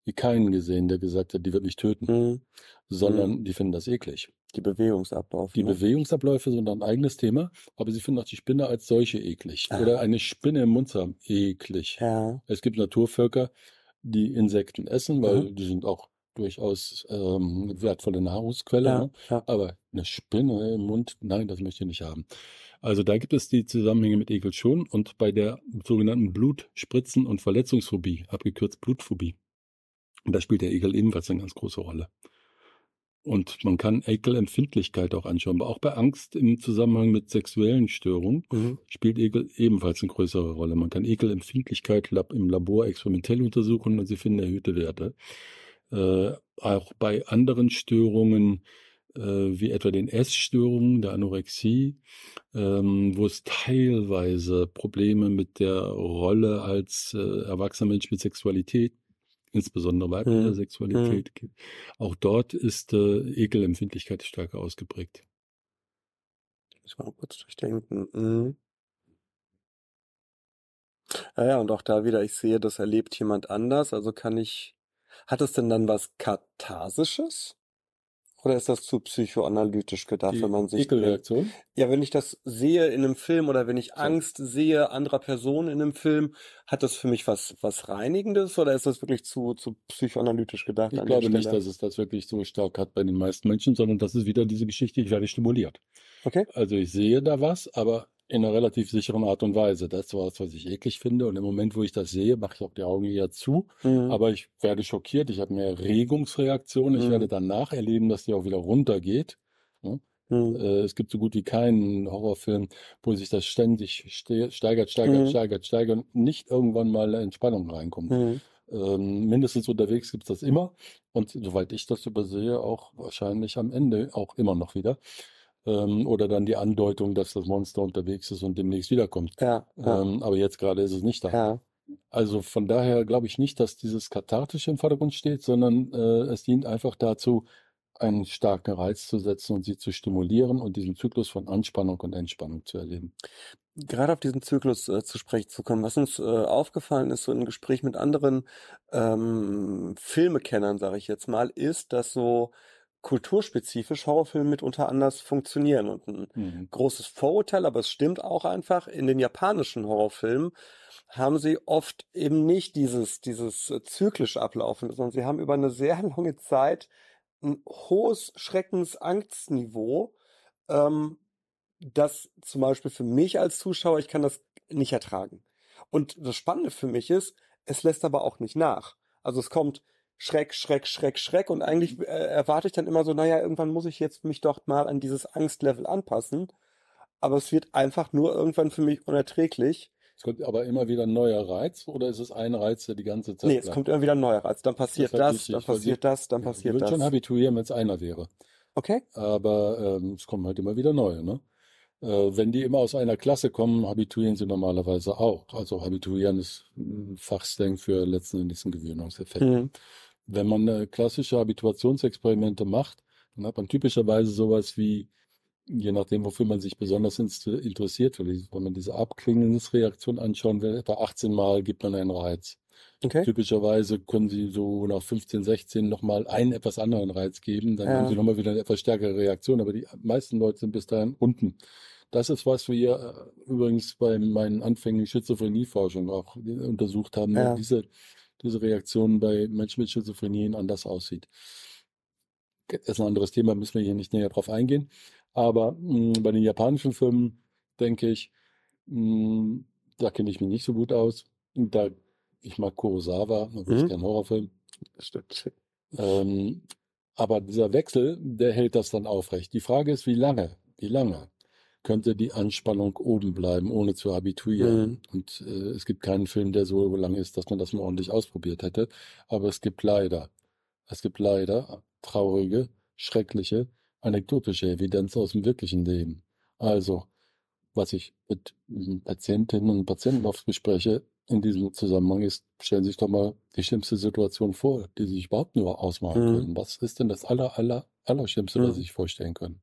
wie keinen gesehen, der gesagt hat, die wird mich töten, Mhm. sondern die finden das eklig. Die Bewegungsabläufe. Die ne? Bewegungsabläufe sind ein eigenes Thema, aber sie finden auch die Spinne als solche eklig. Ah. Oder eine Spinne im Mund haben, eklig. Ja. Es gibt Naturvölker, die Insekten essen, weil Mhm. die sind auch durchaus ähm, wertvolle Nahrungsquelle. Ja, Ne? ja. Aber eine Spinne im Mund, nein, das möchte ich nicht haben. Also da gibt es die Zusammenhänge mit Ekel schon und bei der sogenannten Blutspritzen- und Verletzungsphobie, abgekürzt Blutphobie, da spielt der Ekel ebenfalls eine ganz große Rolle. Und man kann Ekelempfindlichkeit auch anschauen, aber auch bei Angst im Zusammenhang mit sexuellen Störungen Mhm. spielt Ekel ebenfalls eine größere Rolle. Man kann Ekelempfindlichkeit im Labor experimentell untersuchen und sie finden erhöhte Werte. Äh, auch bei anderen Störungen, äh, wie etwa den Essstörungen, der Anorexie, ähm, wo es teilweise Probleme mit der Rolle als äh, erwachsener Mensch mit Sexualität, insbesondere weiblicher Mhm. Sexualität gibt. Auch dort ist äh, Ekelempfindlichkeit stärker ausgeprägt. Ich mal kurz durchdenken. Mhm. Ja, ja, und auch da wieder, ich sehe, das erlebt jemand anders, also kann ich, hat es denn dann was Katharsisches? Oder ist das zu psychoanalytisch gedacht, Die wenn man sich, Ekelreaktion? ja, wenn ich das sehe in einem Film oder wenn ich So. Angst sehe anderer Personen in einem Film, hat das für mich was, was Reinigendes oder ist das wirklich zu, zu psychoanalytisch gedacht Ich glaube nicht, dass es das wirklich so stark hat bei den meisten Menschen, sondern das ist wieder diese Geschichte, ich werde stimuliert. Okay. Also ich sehe da was, aber in einer relativ sicheren Art und Weise. Das ist was, was ich eklig finde. Und im Moment, wo ich das sehe, mache ich auch die Augen eher zu. Mhm. Aber ich werde schockiert. Ich habe mehr Regungsreaktionen. Ich Mhm. werde danach erleben, dass die auch wieder runtergeht. Ja? Mhm. Äh, es gibt so gut wie keinen Horrorfilm, wo sich das ständig ste steigert, steigert, Mhm. steigert, steigert und nicht irgendwann mal Entspannung reinkommt. Mhm. Ähm, mindestens unterwegs gibt es das immer und soweit ich das übersehe, auch wahrscheinlich am Ende auch immer noch wieder. Ähm, oder dann die Andeutung, dass das Monster unterwegs ist und demnächst wiederkommt. Ja, ja, Ähm, aber jetzt gerade ist es nicht da. ja. Also von daher glaube ich nicht, dass dieses Kathartische im Vordergrund steht, sondern äh, es dient einfach dazu, einen starken Reiz zu setzen und sie zu stimulieren und diesen Zyklus von Anspannung und Entspannung zu erleben. gerade auf diesen Zyklus äh, zu sprechen zu kommen, was uns äh, aufgefallen ist, so im Gespräch mit anderen ähm, Filmekennern, sage ich jetzt mal, ist, dass so kulturspezifisch Horrorfilme mitunter anders funktionieren. Und ein Mhm. großes Vorurteil, aber es stimmt auch einfach, in den japanischen Horrorfilmen haben sie oft eben nicht dieses, dieses äh, zyklische Ablaufen, sondern sie haben über eine sehr *laughs* lange Zeit ein hohes Schreckensangstniveau, ähm, das zum Beispiel für mich als Zuschauer, ich kann das nicht ertragen. Und das Spannende für mich ist, es lässt aber auch nicht nach. Also es kommt Schreck, Schreck, Schreck, Schreck und eigentlich äh, erwarte ich dann immer so, naja, irgendwann muss ich jetzt mich doch mal an dieses Angstlevel anpassen. Aber es wird einfach nur irgendwann für mich unerträglich. Es kommt aber immer wieder ein neuer Reiz oder ist es ein Reiz, der die ganze Zeit Nee, es bleibt? kommt immer wieder ein neuer Reiz. Dann passiert Das das, dann passiert das, dann Ja, ich passiert würde schon das. habituieren, wenn es einer wäre. Okay? Aber ähm, es kommen halt immer wieder neue. Ne? Äh, wenn die immer aus einer Klasse kommen, habituieren sie normalerweise auch. Also habituieren ist ein Fachslang für letzten Endes einen Gewöhnungseffekt. Mhm. Wenn man äh, klassische Habituationsexperimente macht, dann hat man typischerweise sowas wie, je nachdem, wofür man sich besonders interessiert, wenn man diese Abklingungsreaktion anschauen will, etwa 18 Mal gibt man einen Reiz. Okay? Typischerweise können Sie so nach 15, 16 nochmal einen etwas anderen Reiz geben, dann Ja. haben Sie nochmal wieder eine etwas stärkere Reaktion, aber die meisten Leute sind bis dahin unten. Das ist, was wir äh, übrigens bei meinen Anfängen Schizophrenieforschung auch äh, untersucht haben, Ja. diese, diese Reaktion bei Menschen mit Schizophrenie anders aussieht. Das ist ein anderes Thema, müssen wir hier nicht näher drauf eingehen. Aber mh, bei den japanischen Filmen denke ich, mh, da kenne ich mich nicht so gut aus. Da, ich mag Kurosawa, das ist Mhm. kein Horrorfilm. Stimmt. Ähm, aber dieser Wechsel, der hält das dann aufrecht. Die Frage ist, wie lange? Wie lange könnte die Anspannung oben bleiben, ohne zu habituieren? Mhm. Und äh, es gibt keinen Film, der so lang ist, dass man das mal ordentlich ausprobiert hätte. Aber es gibt leider, es gibt leider traurige, schreckliche, anekdotische Evidenz aus dem wirklichen Leben. Also, was ich mit Patientinnen und Patienten oft bespreche in diesem Zusammenhang ist, stellen Sie sich doch mal die schlimmste Situation vor, die Sie sich überhaupt nur ausmalen Mhm. können. Was ist denn das aller, aller, aller Schlimmste, was Mhm. Sie sich vorstellen können?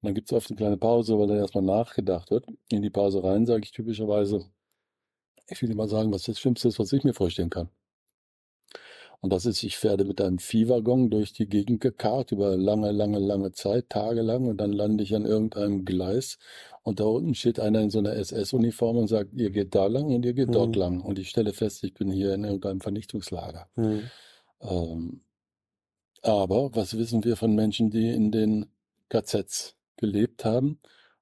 Und dann gibt es oft eine kleine Pause, weil dann erstmal nachgedacht wird. In die Pause rein sage ich typischerweise, ich will immer sagen, was das Schlimmste ist, was ich mir vorstellen kann. Und das ist, ich werde mit einem Viehwaggon durch die Gegend gekarrt über lange, lange, lange Zeit, tagelang, und dann lande ich an irgendeinem Gleis und da unten steht einer in so einer SS-Uniform und sagt, ihr geht da lang und ihr geht dort Mhm. lang. Und ich stelle fest, ich bin hier in irgendeinem Vernichtungslager. Mhm. Ähm, Aber was wissen wir von Menschen, die in den KZs gelebt haben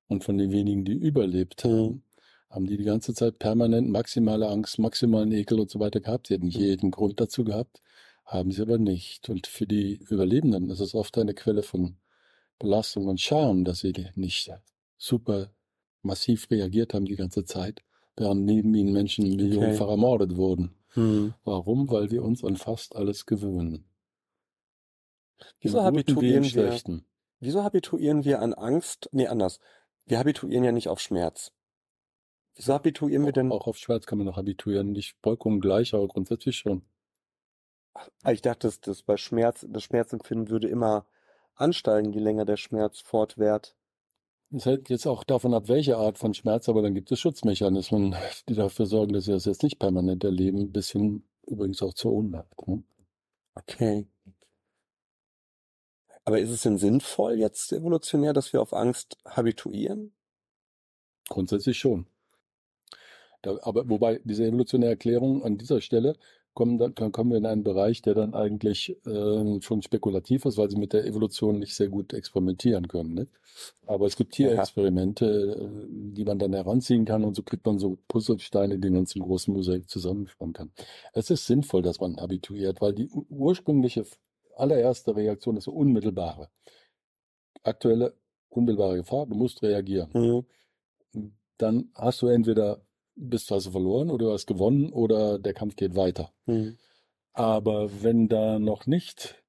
und von den wenigen, die überlebt haben? Haben die die ganze Zeit permanent maximale Angst, maximalen Ekel und so weiter gehabt? Sie hätten jeden Grund dazu gehabt, haben sie aber nicht. Und für die Überlebenden ist es oft eine Quelle von Belastung und Scham, dass sie nicht super massiv reagiert haben die ganze Zeit, während neben ihnen Menschen millionenfach ermordet wurden. Hm. Warum? Weil wir uns an fast alles gewöhnen. Wieso habituieren wir, Schlechten. Wieso habituieren wir an Angst? Nee, anders. Wir habituieren ja nicht auf Schmerz. Wieso habituieren wir denn? Auch auf Schmerz kann man noch habituieren. Nicht vollkommen gleich, aber grundsätzlich schon. Ah, Ich dachte, dass das bei Schmerz, das Schmerzempfinden würde immer ansteigen, je länger der Schmerz fortwährt. Es hängt jetzt auch davon ab, welche Art von Schmerz, aber dann gibt es Schutzmechanismen, die dafür sorgen, dass wir das jetzt nicht permanent erleben, bis hin übrigens auch zur Ohnmacht. Ne? Okay. Aber ist es denn sinnvoll jetzt evolutionär, dass wir auf Angst habituieren? Grundsätzlich schon. Da, aber wobei diese evolutionäre Erklärung an dieser Stelle kommen, dann, kommen wir in einen Bereich, der dann eigentlich äh, schon spekulativ ist, weil sie mit der Evolution nicht sehr gut experimentieren können. Ne? Aber es gibt Tierexperimente, äh, die man dann heranziehen kann und so kriegt man so Puzzlesteine, die man zum großen Mosaik zusammenführen kann. Es ist sinnvoll, dass man habituiert, weil die ursprüngliche allererste Reaktion ist eine unmittelbare. Aktuelle unmittelbare Gefahr, du musst reagieren Hm. dann hast du entweder bist du verloren oder du hast gewonnen oder der Kampf geht weiter. Hm. Aber wenn da noch nicht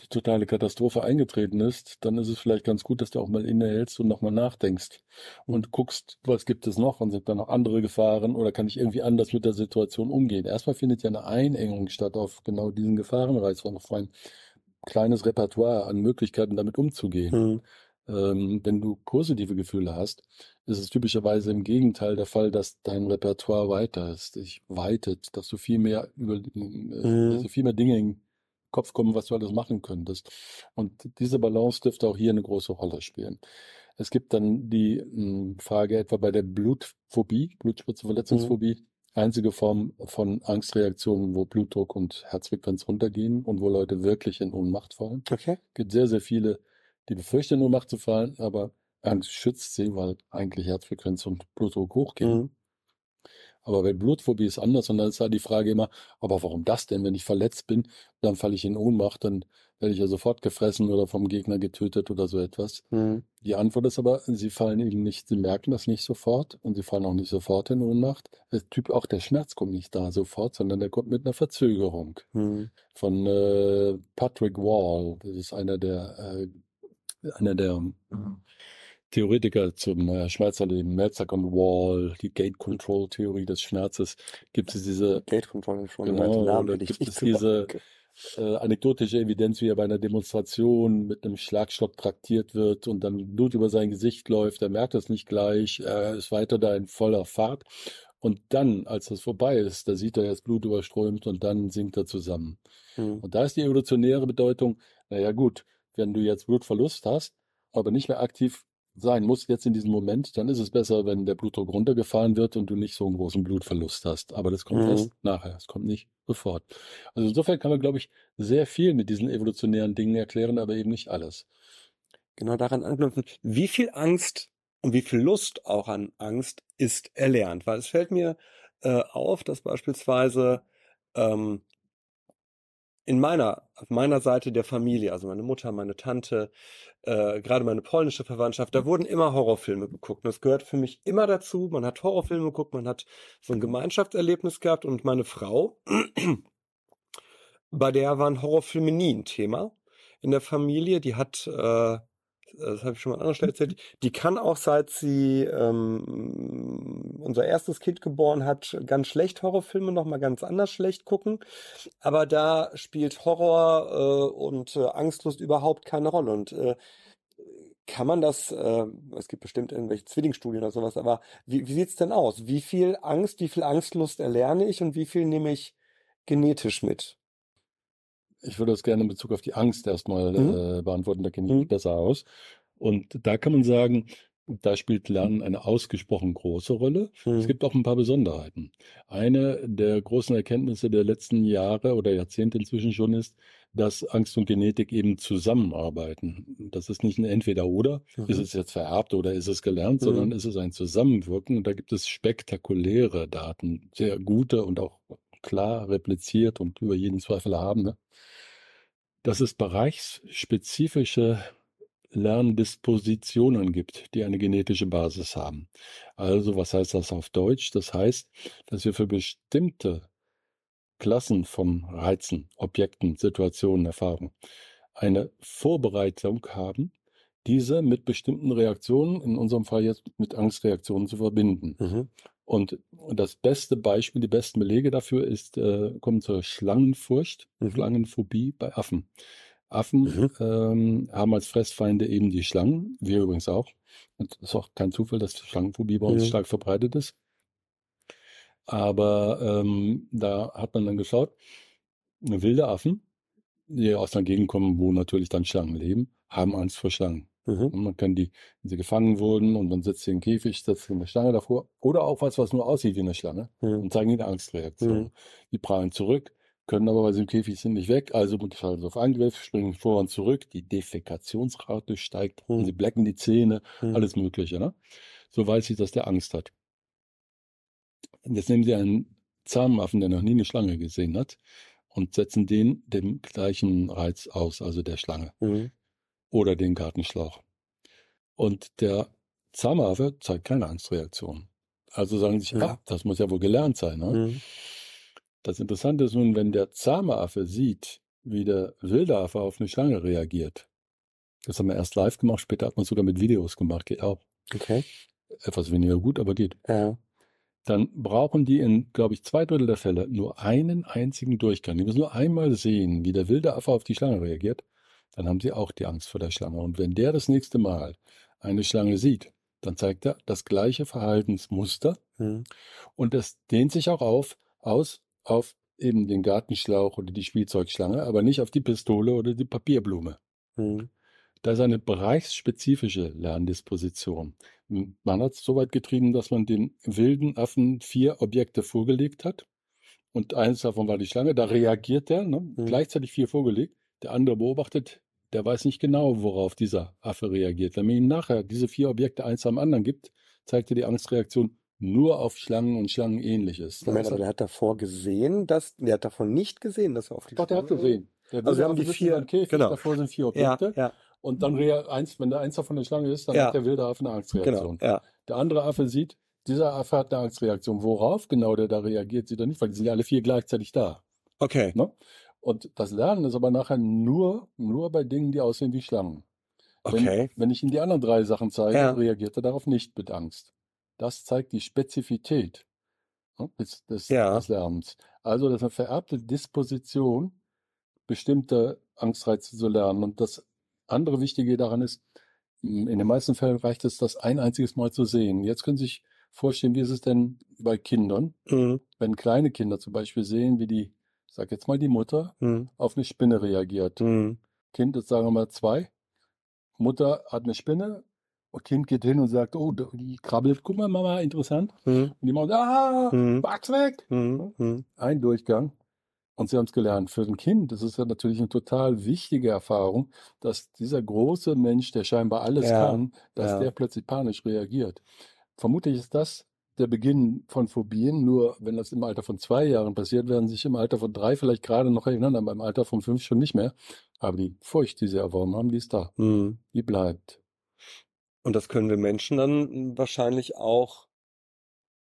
die totale Katastrophe eingetreten ist, dann ist es vielleicht ganz gut, dass du auch mal innehältst und nochmal nachdenkst und guckst, was gibt es noch und sind da noch andere Gefahren oder kann ich irgendwie anders mit der Situation umgehen. Erstmal findet ja eine Einengung statt auf genau diesen Gefahrenreiz, auf ein kleines Repertoire an Möglichkeiten damit umzugehen. Hm. Ähm, wenn du positive Gefühle hast, ist es typischerweise im Gegenteil der Fall, dass dein Repertoire weiter ist, dich weitet, dass du viel mehr über, äh, Mhm. dass dir viel mehr Dinge Kopf kommen, was du alles machen könntest. Und diese Balance dürfte auch hier eine große Rolle spielen. Es gibt dann die mh, Frage etwa bei der Blutphobie, Blutspritzenverletzungsphobie, einzige Form von Angstreaktionen, wo Blutdruck und Herzfrequenz runtergehen und wo Leute wirklich in Ohnmacht fallen. Okay. Es gibt sehr, sehr viele, die befürchten, in Ohnmacht zu fallen, aber Angst schützt sie, weil eigentlich Herzfrequenz und Blutdruck hochgehen. Hm. Aber bei Blutphobie ist anders und dann ist da die Frage immer, aber warum das denn? Wenn ich verletzt bin, dann falle ich in Ohnmacht, dann werde ich ja sofort gefressen oder vom Gegner getötet oder so etwas. Hm. Die Antwort ist aber, sie fallen eben nicht, sie merken das nicht sofort und sie fallen auch nicht sofort in Ohnmacht. Der Typ, auch der Schmerz kommt nicht da sofort, sondern der kommt mit einer Verzögerung. Hm. Von äh, Patrick Wall, das ist einer der, äh, einer der Theoretiker zum äh, Schmerzerleben, Melzack und Wall, die Gate Control Theorie des Schmerzes, gibt es diese Gate Control schon. Genau, Namen ich gibt es diese- äh, anekdotische Evidenz, wie er bei einer Demonstration mit einem Schlagstock traktiert wird und dann Blut über sein Gesicht läuft. Er merkt das nicht gleich, er ist weiter da in voller Fahrt. Und dann, als das vorbei ist, da sieht er das Blut überströmt und dann sinkt er zusammen. Hm. Und da ist die evolutionäre Bedeutung, naja gut, wenn du jetzt Blutverlust hast, aber nicht mehr aktiv sein musst jetzt in diesem Moment, dann ist es besser, wenn der Blutdruck runtergefahren wird und du nicht so einen großen Blutverlust hast. Aber das kommt Mhm. erst nachher, es kommt nicht sofort. Also insofern kann man, glaube ich, sehr viel mit diesen evolutionären Dingen erklären, aber eben nicht alles. Genau daran anknüpfen. Wie viel Angst und wie viel Lust auch an Angst ist erlernt? Weil es fällt mir äh, auf, dass beispielsweise ähm, in meiner, auf meiner Seite der Familie, also meine Mutter, meine Tante, äh, gerade meine polnische Verwandtschaft, da wurden immer Horrorfilme geguckt. Und das gehört für mich immer dazu. Man hat Horrorfilme geguckt, man hat so ein Gemeinschaftserlebnis gehabt und meine Frau, *clears throat* bei der waren Horrorfilme nie ein Thema in der Familie. Die hat, äh, das habe ich schon mal an anderer Stelle erzählt, die kann auch seit sie ähm, unser erstes Kind geboren hat, ganz schlecht Horrorfilme noch mal ganz anders schlecht gucken. Aber da spielt Horror äh, und äh, Angstlust überhaupt keine Rolle. Und äh, kann man das, äh, es gibt bestimmt irgendwelche Zwillingsstudien oder sowas, aber wie, wie sieht's denn aus? Wie viel Angst, wie viel Angstlust erlerne ich und wie viel nehme ich genetisch mit? Ich würde das gerne in Bezug auf die Angst erstmal Mhm. äh, beantworten, da kenne ich mich Mhm. besser aus. Und da kann man sagen, da spielt Lernen eine ausgesprochen große Rolle. Es Hm. gibt auch ein paar Besonderheiten. Eine der großen Erkenntnisse der letzten Jahre oder Jahrzehnte inzwischen schon ist, dass Angst und Genetik eben zusammenarbeiten. Das ist nicht ein Entweder-Oder, Mhm. ist es jetzt vererbt oder ist es gelernt, Mhm. sondern ist es ein Zusammenwirken. Und da gibt es spektakuläre Daten, sehr gute und auch klar repliziert und über jeden Zweifel erhabene, dass es bereichsspezifische Lerndispositionen gibt, die eine genetische Basis haben. Also, was heißt das auf Deutsch? Das heißt, dass wir für bestimmte Klassen von Reizen, Objekten, Situationen, Erfahrungen eine Vorbereitung haben, diese mit bestimmten Reaktionen, in unserem Fall jetzt mit Angstreaktionen zu verbinden. Mhm. Und das beste Beispiel, die besten Belege dafür ist, äh, kommen zur Schlangenfurcht, Mhm. Schlangenphobie bei Affen. Affen Mhm. ähm, haben als Fressfeinde eben die Schlangen, wir übrigens auch. Und es ist auch kein Zufall, dass Schlangenphobie bei uns Mhm. stark verbreitet ist. Aber ähm, da hat man dann geschaut, wilde Affen, die aus einer Gegend kommen, wo natürlich dann Schlangen leben, haben Angst vor Schlangen. Mhm. Man kann die, wenn sie gefangen wurden und man setzt sie in den Käfig, setzt sie eine Schlange davor oder auch was, was nur aussieht wie eine Schlange Mhm. und zeigen ihnen eine Angstreaktion. Mhm. Die prallen zurück, können aber, weil sie im Käfig sind, nicht weg, also schalten sie auf Angriff, springen vor und zurück, die Defekationsrate steigt, Mhm. und sie blecken die Zähne, Mhm. alles Mögliche. Ne? So weiß ich, dass der Angst hat. Und jetzt nehmen Sie einen Zahnaffen, der noch nie eine Schlange gesehen hat, und setzen den dem gleichen Reiz aus, also der Schlange Mhm. Oder den Gartenschlauch. Und der Zahnaffe zeigt keine Angstreaktion. Also sagen sie sich, Ja. ah, das muss ja wohl gelernt sein. Ne? Mhm. Das Interessante ist nun, wenn der zahme Affe sieht, wie der wilde Affe auf eine Schlange reagiert. Das haben wir erst live gemacht, später hat man sogar mit Videos gemacht, geht auch. Okay. Etwas weniger gut, aber geht. Ja. Dann brauchen die in, glaube ich, zwei Drittel der Fälle nur einen einzigen Durchgang. Die müssen nur einmal sehen, wie der wilde Affe auf die Schlange reagiert. Dann haben sie auch die Angst vor der Schlange. Und wenn der das nächste Mal eine Schlange sieht, dann zeigt er das gleiche Verhaltensmuster Mhm. und es dehnt sich auch auf, aus auf eben den Gartenschlauch oder die Spielzeugschlange, aber nicht auf die Pistole oder die Papierblume. Mhm. Da ist eine bereichsspezifische Lerndisposition. Man hat es so weit getrieben, dass man den wilden Affen vier Objekte vorgelegt hat. Und eins davon war die Schlange, da reagiert er, ne? Mhm. gleichzeitig vier vorgelegt. Der andere beobachtet, der weiß nicht genau, worauf dieser Affe reagiert. Wenn man ihm nachher diese vier Objekte eins am anderen gibt, zeigt er die Angstreaktion nur auf Schlangen und Schlangenähnliches. Moment, aber der hat davor gesehen, dass, der hat davon nicht gesehen, dass er auf die Doch, der hat gesehen. Der Also wir haben die vier- Käfig, genau. davor sind vier Ja, Objekte. ja, Und dann rea eins, wenn der eins davon eine Schlange ist, dann Ja. hat der wilde Affe eine genau, Angstreaktion. ja. Der andere Affe sieht, dieser Affe hat eine Angstreaktion. Worauf genau der da reagiert, sieht er nicht, weil die sind ja alle vier gleichzeitig da. Okay. Ne? Und das Lernen ist aber nachher nur, nur bei Dingen, die aussehen wie Schlangen. Okay. Wenn, wenn ich ihm die anderen drei Sachen zeige, Ja. reagiert er darauf nicht mit Angst. Das zeigt die Spezifität ne, des, des, Ja. des Lernens. Also, das ist eine vererbte Disposition, bestimmte Angstreize zu lernen. Und das andere Wichtige daran ist, in den meisten Fällen reicht es, das ein einziges Mal zu sehen. Jetzt können Sie sich vorstellen, wie ist es denn bei Kindern, Mhm. wenn kleine Kinder zum Beispiel sehen, wie die, sag jetzt mal die Mutter, Mhm. auf eine Spinne reagiert. Mhm. Kind ist, sagen wir mal, zwei. Mutter hat eine Spinne. Und Kind geht hin und sagt, oh, die krabbelt, guck mal, Mama, interessant. Mhm. Und die Mama sagt, ah, Mhm. wachs weg. Mhm. Mhm. Ein Durchgang. Und sie haben es gelernt. Für ein Kind, das ist ja natürlich eine total wichtige Erfahrung, dass dieser große Mensch, der scheinbar alles Ja, kann, dass ja. der plötzlich panisch reagiert. Vermutlich ist das der Beginn von Phobien. Nur wenn das im Alter von zwei Jahren passiert, werden sich im Alter von drei vielleicht gerade noch erinnern, aber im Alter von fünf schon nicht mehr. Aber die Furcht, die sie erworben haben, die ist da. Mhm. Die bleibt. Und das können wir Menschen dann wahrscheinlich auch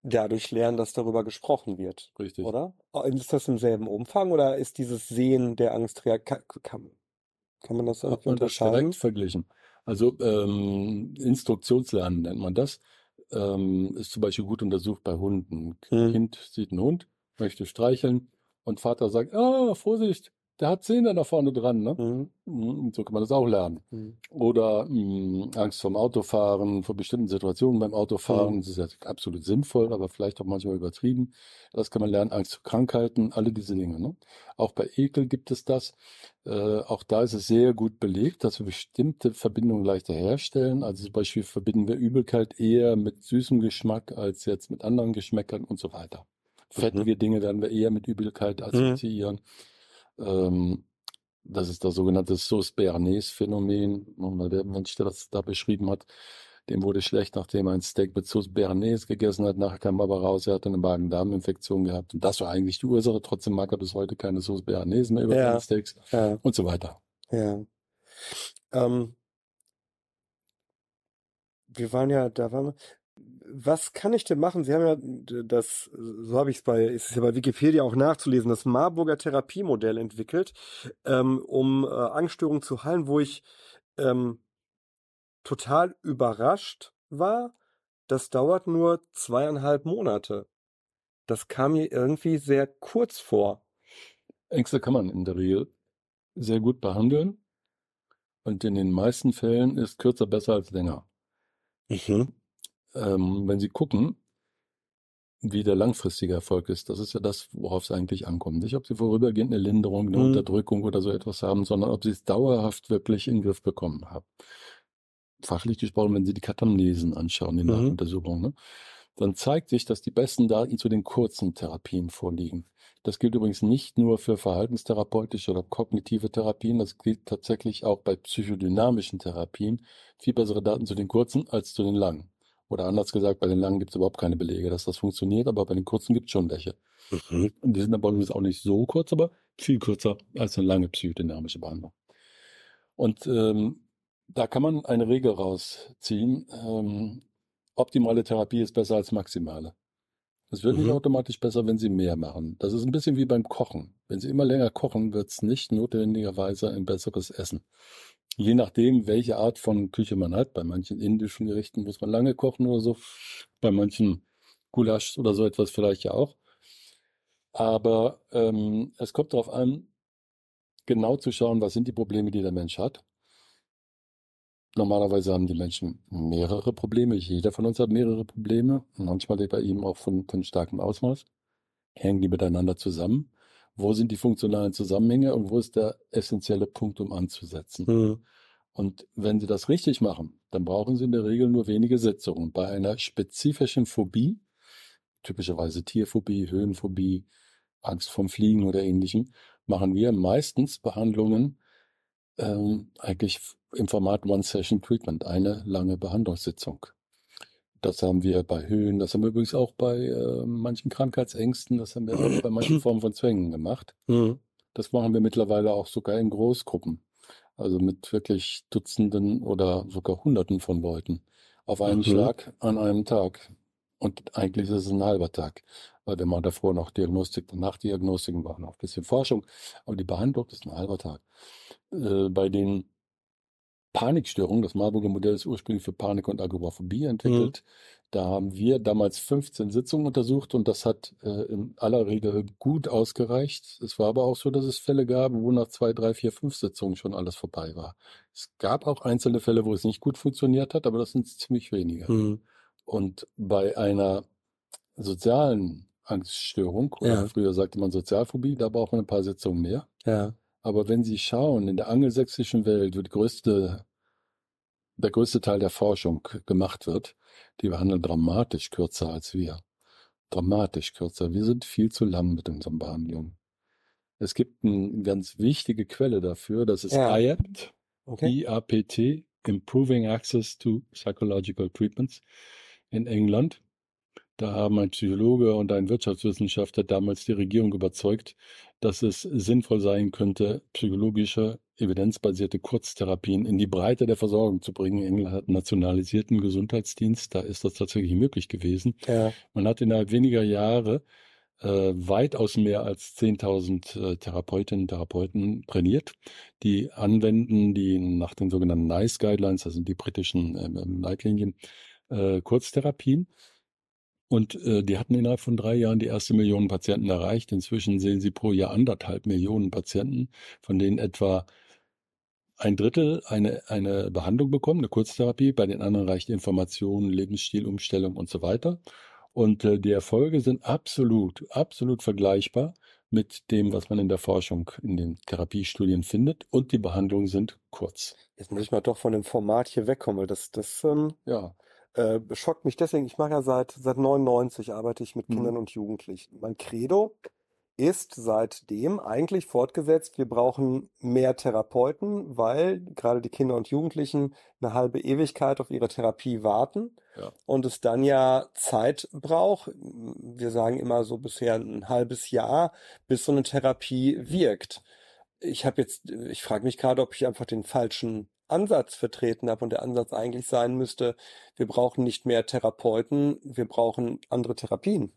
dadurch lernen, dass darüber gesprochen wird, Richtig. oder? Ist das im selben Umfang oder ist dieses Sehen der Angstreaktion, kann, kann, kann man das irgendwie man das unterscheiden? direkt verglichen. Also ähm, Instruktionslernen nennt man das. Ähm, ist zum Beispiel gut untersucht bei Hunden. Mhm. Kind sieht einen Hund, möchte streicheln und Vater sagt, ah, Vorsicht, der hat Zähne da vorne dran. Ne? Mhm. Mhm, So kann man das auch lernen. Mhm. Oder mh, Angst vorm Autofahren, vor bestimmten Situationen beim Autofahren. Mhm. Das ist ja absolut sinnvoll, aber vielleicht auch manchmal übertrieben. Das kann man lernen. Angst vor Krankheiten, alle diese Dinge. Ne? Auch bei Ekel gibt es das. Äh, auch da ist es sehr gut belegt, dass wir bestimmte Verbindungen leichter herstellen. Also zum Beispiel verbinden wir Übelkeit eher mit süßem Geschmack als jetzt mit anderen Geschmäckern und so weiter. Fettige Dinge werden wir eher mit Übelkeit assoziieren. Ähm, Das ist das sogenannte Sauce-Béarnaise-Phänomen. Und der Mensch, der das da beschrieben hat, dem wurde schlecht, nachdem er ein Steak mit Sauce Béarnaise gegessen hat. Nachher kam aber raus, er hatte eine Magen-Darm-Infektion gehabt. Und das war eigentlich die Ursache. Trotzdem mag er bis heute keine Sauce Béarnaise mehr über Ja. Steaks Ja. und so weiter. Ja. Ähm, wir waren ja, da waren wir. Was kann ich denn machen? Sie haben ja das, so habe ich es bei, ist es ja bei Wikipedia auch nachzulesen, das Marburger Therapiemodell entwickelt, ähm, um äh, Angststörungen zu heilen, wo ich ähm, total überrascht war. Das dauert nur zweieinhalb Monate. Das kam mir irgendwie sehr kurz vor. Ängste kann man in der Regel sehr gut behandeln. Und in den meisten Fällen ist kürzer besser als länger. Mhm. Ähm, wenn Sie gucken, wie der langfristige Erfolg ist, das ist ja das, worauf es eigentlich ankommt. Nicht, ob Sie vorübergehend eine Linderung, eine Mhm. Unterdrückung oder so etwas haben, sondern ob Sie es dauerhaft wirklich in den Griff bekommen haben. Fachlich gesprochen, wenn Sie die Katamnesen anschauen, die Mhm. Nachuntersuchungen, ne, dann zeigt sich, dass die besten Daten zu den kurzen Therapien vorliegen. Das gilt übrigens nicht nur für verhaltenstherapeutische oder kognitive Therapien, das gilt tatsächlich auch bei psychodynamischen Therapien. Viel bessere Daten zu den kurzen als zu den langen. Oder anders gesagt, bei den langen gibt es überhaupt keine Belege, dass das funktioniert, aber bei den kurzen gibt es schon welche. Mhm. Und die sind aber übrigens auch nicht so kurz, aber viel kürzer als eine lange psychodynamische Behandlung. Und ähm, da kann man eine Regel rausziehen. Ähm, optimale Therapie ist besser als maximale. Es wird nicht Mhm. automatisch besser, wenn Sie mehr machen. Das ist ein bisschen wie beim Kochen. Wenn Sie immer länger kochen, wird es nicht notwendigerweise ein besseres Essen. Je nachdem, welche Art von Küche man hat. Bei manchen indischen Gerichten muss man lange kochen oder so. Bei manchen Gulasch oder so etwas vielleicht ja auch. Aber ähm, es kommt darauf an, genau zu schauen, was sind die Probleme, die der Mensch hat. Normalerweise haben die Menschen mehrere Probleme. Jeder von uns hat mehrere Probleme. Manchmal bei ihm auch von, von starkem Ausmaß. Hängen die miteinander zusammen? Wo sind die funktionalen Zusammenhänge und wo ist der essentielle Punkt, um anzusetzen? Mhm. Und wenn Sie das richtig machen, dann brauchen Sie in der Regel nur wenige Sitzungen. Bei einer spezifischen Phobie, typischerweise Tierphobie, Höhenphobie, Angst vom Fliegen oder ähnlichem, machen wir meistens Behandlungen ähm, eigentlich im Format One-Session-Treatment, eine lange Behandlungssitzung. Das haben wir bei Höhen, das haben wir übrigens auch bei äh, manchen Krankheitsängsten, das haben wir auch bei manchen *clears throat* Formen von Zwängen gemacht. Mhm. Das machen wir mittlerweile auch sogar in Großgruppen. Also mit wirklich Dutzenden oder sogar Hunderten von Leuten auf einen Mhm. Schlag an einem Tag. Und eigentlich ist es ein halber Tag, weil wir machen davor noch Diagnostik, danach Diagnostik, wir machen auch ein bisschen Forschung. Aber die Behandlung ist ein halber Tag. Äh, bei den Panikstörungen, das Marburger Modell ist ursprünglich für Panik und Agoraphobie entwickelt. Da haben wir damals 15 Sitzungen untersucht und das hat äh, in aller Regel gut ausgereicht. Es war aber auch so, dass es Fälle gab, wo nach zwei, drei, vier, fünf Sitzungen schon alles vorbei war. Es gab auch einzelne Fälle, wo es nicht gut funktioniert hat, aber das sind ziemlich wenige. Mhm. Und bei einer sozialen Angststörung, oder Ja. früher sagte man Sozialphobie, da braucht man ein paar Sitzungen mehr. Ja. Aber wenn Sie schauen, in der angelsächsischen Welt, wo die größte, der größte Teil der Forschung gemacht wird, die behandeln dramatisch kürzer als wir. Dramatisch kürzer. Wir sind viel zu lang mit unseren Behandlungen. Es gibt eine ganz wichtige Quelle dafür, das ist Ja. IAPT, Okay. IAPT, Improving Access to Psychological Treatments in England. Da haben ein Psychologe und ein Wirtschaftswissenschaftler damals die Regierung überzeugt, dass es sinnvoll sein könnte, psychologische, evidenzbasierte Kurztherapien in die Breite der Versorgung zu bringen. England hat einen nationalisierten Gesundheitsdienst, da ist das tatsächlich möglich gewesen. Ja. Man hat innerhalb weniger Jahre äh, weitaus mehr als 10.000 äh, Therapeutinnen und Therapeuten trainiert, die anwenden, die nach den sogenannten NICE Guidelines, also die britischen ähm, Leitlinien, äh, Kurztherapien. Und äh, die hatten innerhalb von drei Jahren die erste Million Patienten erreicht. Inzwischen sehen sie pro Jahr anderthalb Millionen Patienten, von denen etwa ein Drittel eine, eine Behandlung bekommen, eine Kurztherapie. Bei den anderen reicht Information, Lebensstilumstellung und so weiter. Und äh, die Erfolge sind absolut, absolut vergleichbar mit dem, was man in der Forschung, in den Therapiestudien findet. Und die Behandlungen sind kurz. Jetzt muss ich mal doch von dem Format hier wegkommen, weil das, das ähm, Ja, äh, schockt mich deswegen. Ich mache ja seit, seit 99 arbeite ich mit Mhm. Kindern und Jugendlichen. Mein Credo ist seitdem eigentlich fortgesetzt, wir brauchen mehr Therapeuten, weil gerade die Kinder und Jugendlichen eine halbe Ewigkeit auf ihre Therapie warten Ja. und es dann ja Zeit braucht. Wir sagen immer so bisher ein halbes Jahr, bis so eine Therapie wirkt. Ich habe jetzt, ich frage mich gerade, ob ich einfach den falschen Ansatz vertreten habe und der Ansatz eigentlich sein müsste, wir brauchen nicht mehr Therapeuten, wir brauchen andere Therapien.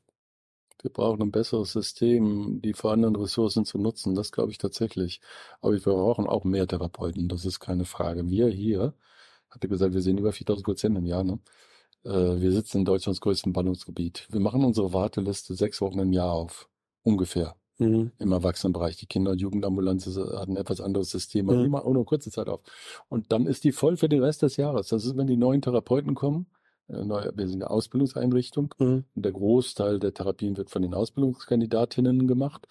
Wir brauchen ein besseres System, die vorhandenen Ressourcen zu nutzen. Das glaube ich tatsächlich. Aber wir brauchen auch mehr Therapeuten. Das ist keine Frage. Wir hier, hatte gesagt, wir sehen über 4000 Patienten im Jahr. Ne? Äh, Wir sitzen in Deutschlands größtem Ballungsgebiet. Wir machen unsere Warteliste sechs Wochen im Jahr auf. Ungefähr. Mhm. Im Erwachsenenbereich. Die Kinder- und Jugendambulanz hat ein etwas anderes System. Aber Mhm. die machen auch nur kurze Zeit auf. Und dann ist die voll für den Rest des Jahres. Das ist, wenn die neuen Therapeuten kommen. äh, Neue, wir sind eine Ausbildungseinrichtung. Mhm. Und der Großteil der Therapien wird von den Ausbildungskandidatinnen gemacht,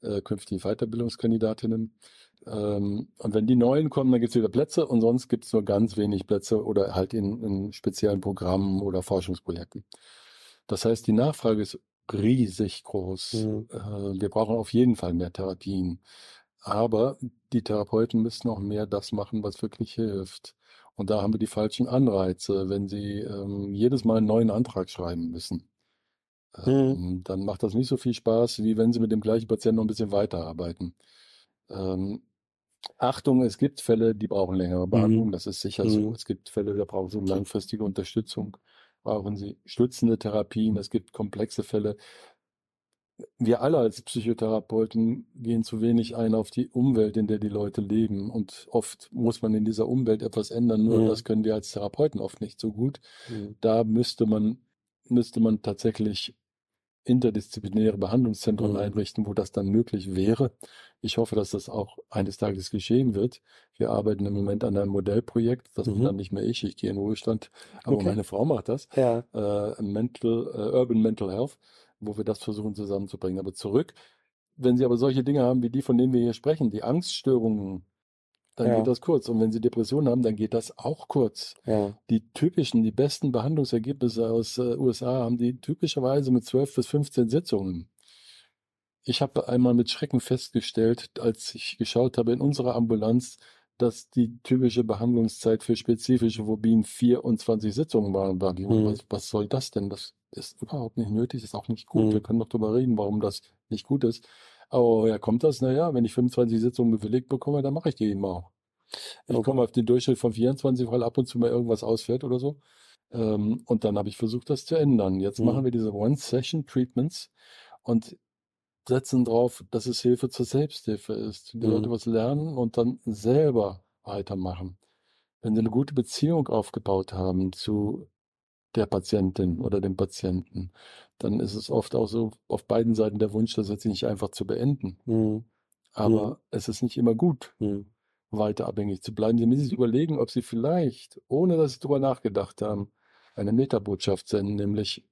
äh, künftige Weiterbildungskandidatinnen. Ähm, und wenn die neuen kommen, dann gibt es wieder Plätze und sonst gibt es nur ganz wenig Plätze oder halt in, in speziellen Programmen oder Forschungsprojekten. Das heißt, die Nachfrage ist riesig groß. Mhm. Äh, wir brauchen auf jeden Fall mehr Therapien. Aber die Therapeuten müssen auch mehr das machen, was wirklich hilft. Und da haben wir die falschen Anreize, wenn sie ähm, jedes Mal einen neuen Antrag schreiben müssen. Ähm, dann macht das nicht so viel Spaß, wie wenn sie mit dem gleichen Patienten noch ein bisschen weiterarbeiten. Ähm, Achtung, es gibt Fälle, die brauchen längere Behandlung, das ist sicher so. Mhm. Es gibt Fälle, da brauchen sie langfristige Unterstützung, brauchen sie stützende Therapien, es gibt komplexe Fälle. Wir alle als Psychotherapeuten gehen zu wenig ein auf die Umwelt, in der die Leute leben. Und oft muss man in dieser Umwelt etwas ändern, nur Mhm. das können wir als Therapeuten oft nicht so gut Mhm. da müsste man, müsste man tatsächlich interdisziplinäre Behandlungszentren Mhm. einrichten, wo das dann möglich wäre. Ich hoffe, dass das auch eines Tages geschehen wird. Wir arbeiten im Moment an einem Modellprojekt. Das bin Mhm. dann nicht mehr ich, ich gehe in Ruhestand, aber Okay. meine Frau macht das. Ja. Äh, Mental, äh, Urban Mental Health, wo wir das versuchen zusammenzubringen. Aber zurück, wenn Sie aber solche Dinge haben wie die, von denen wir hier sprechen, die Angststörungen, dann Ja. geht das kurz. Und wenn Sie Depressionen haben, dann geht das auch kurz Ja. die typischen, die besten Behandlungsergebnisse aus äh, USA haben die typischerweise mit 12 bis 15 Sitzungen. Ich habe einmal mit Schrecken festgestellt, als ich geschaut habe in unserer Ambulanz, dass die typische Behandlungszeit für spezifische Phobien 24 Sitzungen waren. Mhm. was, was soll das denn? Das ist überhaupt nicht nötig, ist auch nicht gut. Mhm. Wir können doch darüber reden, warum das nicht gut ist. Aber woher kommt das? Naja, wenn ich 25 Sitzungen bewilligt bekomme, dann mache ich die eben auch. Ich Okay. komme auf den Durchschnitt von 24, weil ab und zu mal irgendwas ausfällt oder so. Ähm, und dann habe ich versucht, das zu ändern. Jetzt Mhm. machen wir diese One-Session-Treatments und setzen drauf, dass es Hilfe zur Selbsthilfe ist. Die Mhm. Leute was lernen und dann selber weitermachen. Wenn sie eine gute Beziehung aufgebaut haben zu der Patientin oder dem Patienten, dann ist es oft auch so auf beiden Seiten der Wunsch, das jetzt nicht einfach zu beenden. Mhm. Aber es ist nicht immer gut Mhm. weiter abhängig zu bleiben. Sie müssen sich überlegen, ob Sie vielleicht, ohne dass Sie darüber nachgedacht haben, eine Metabotschaft senden, nämlich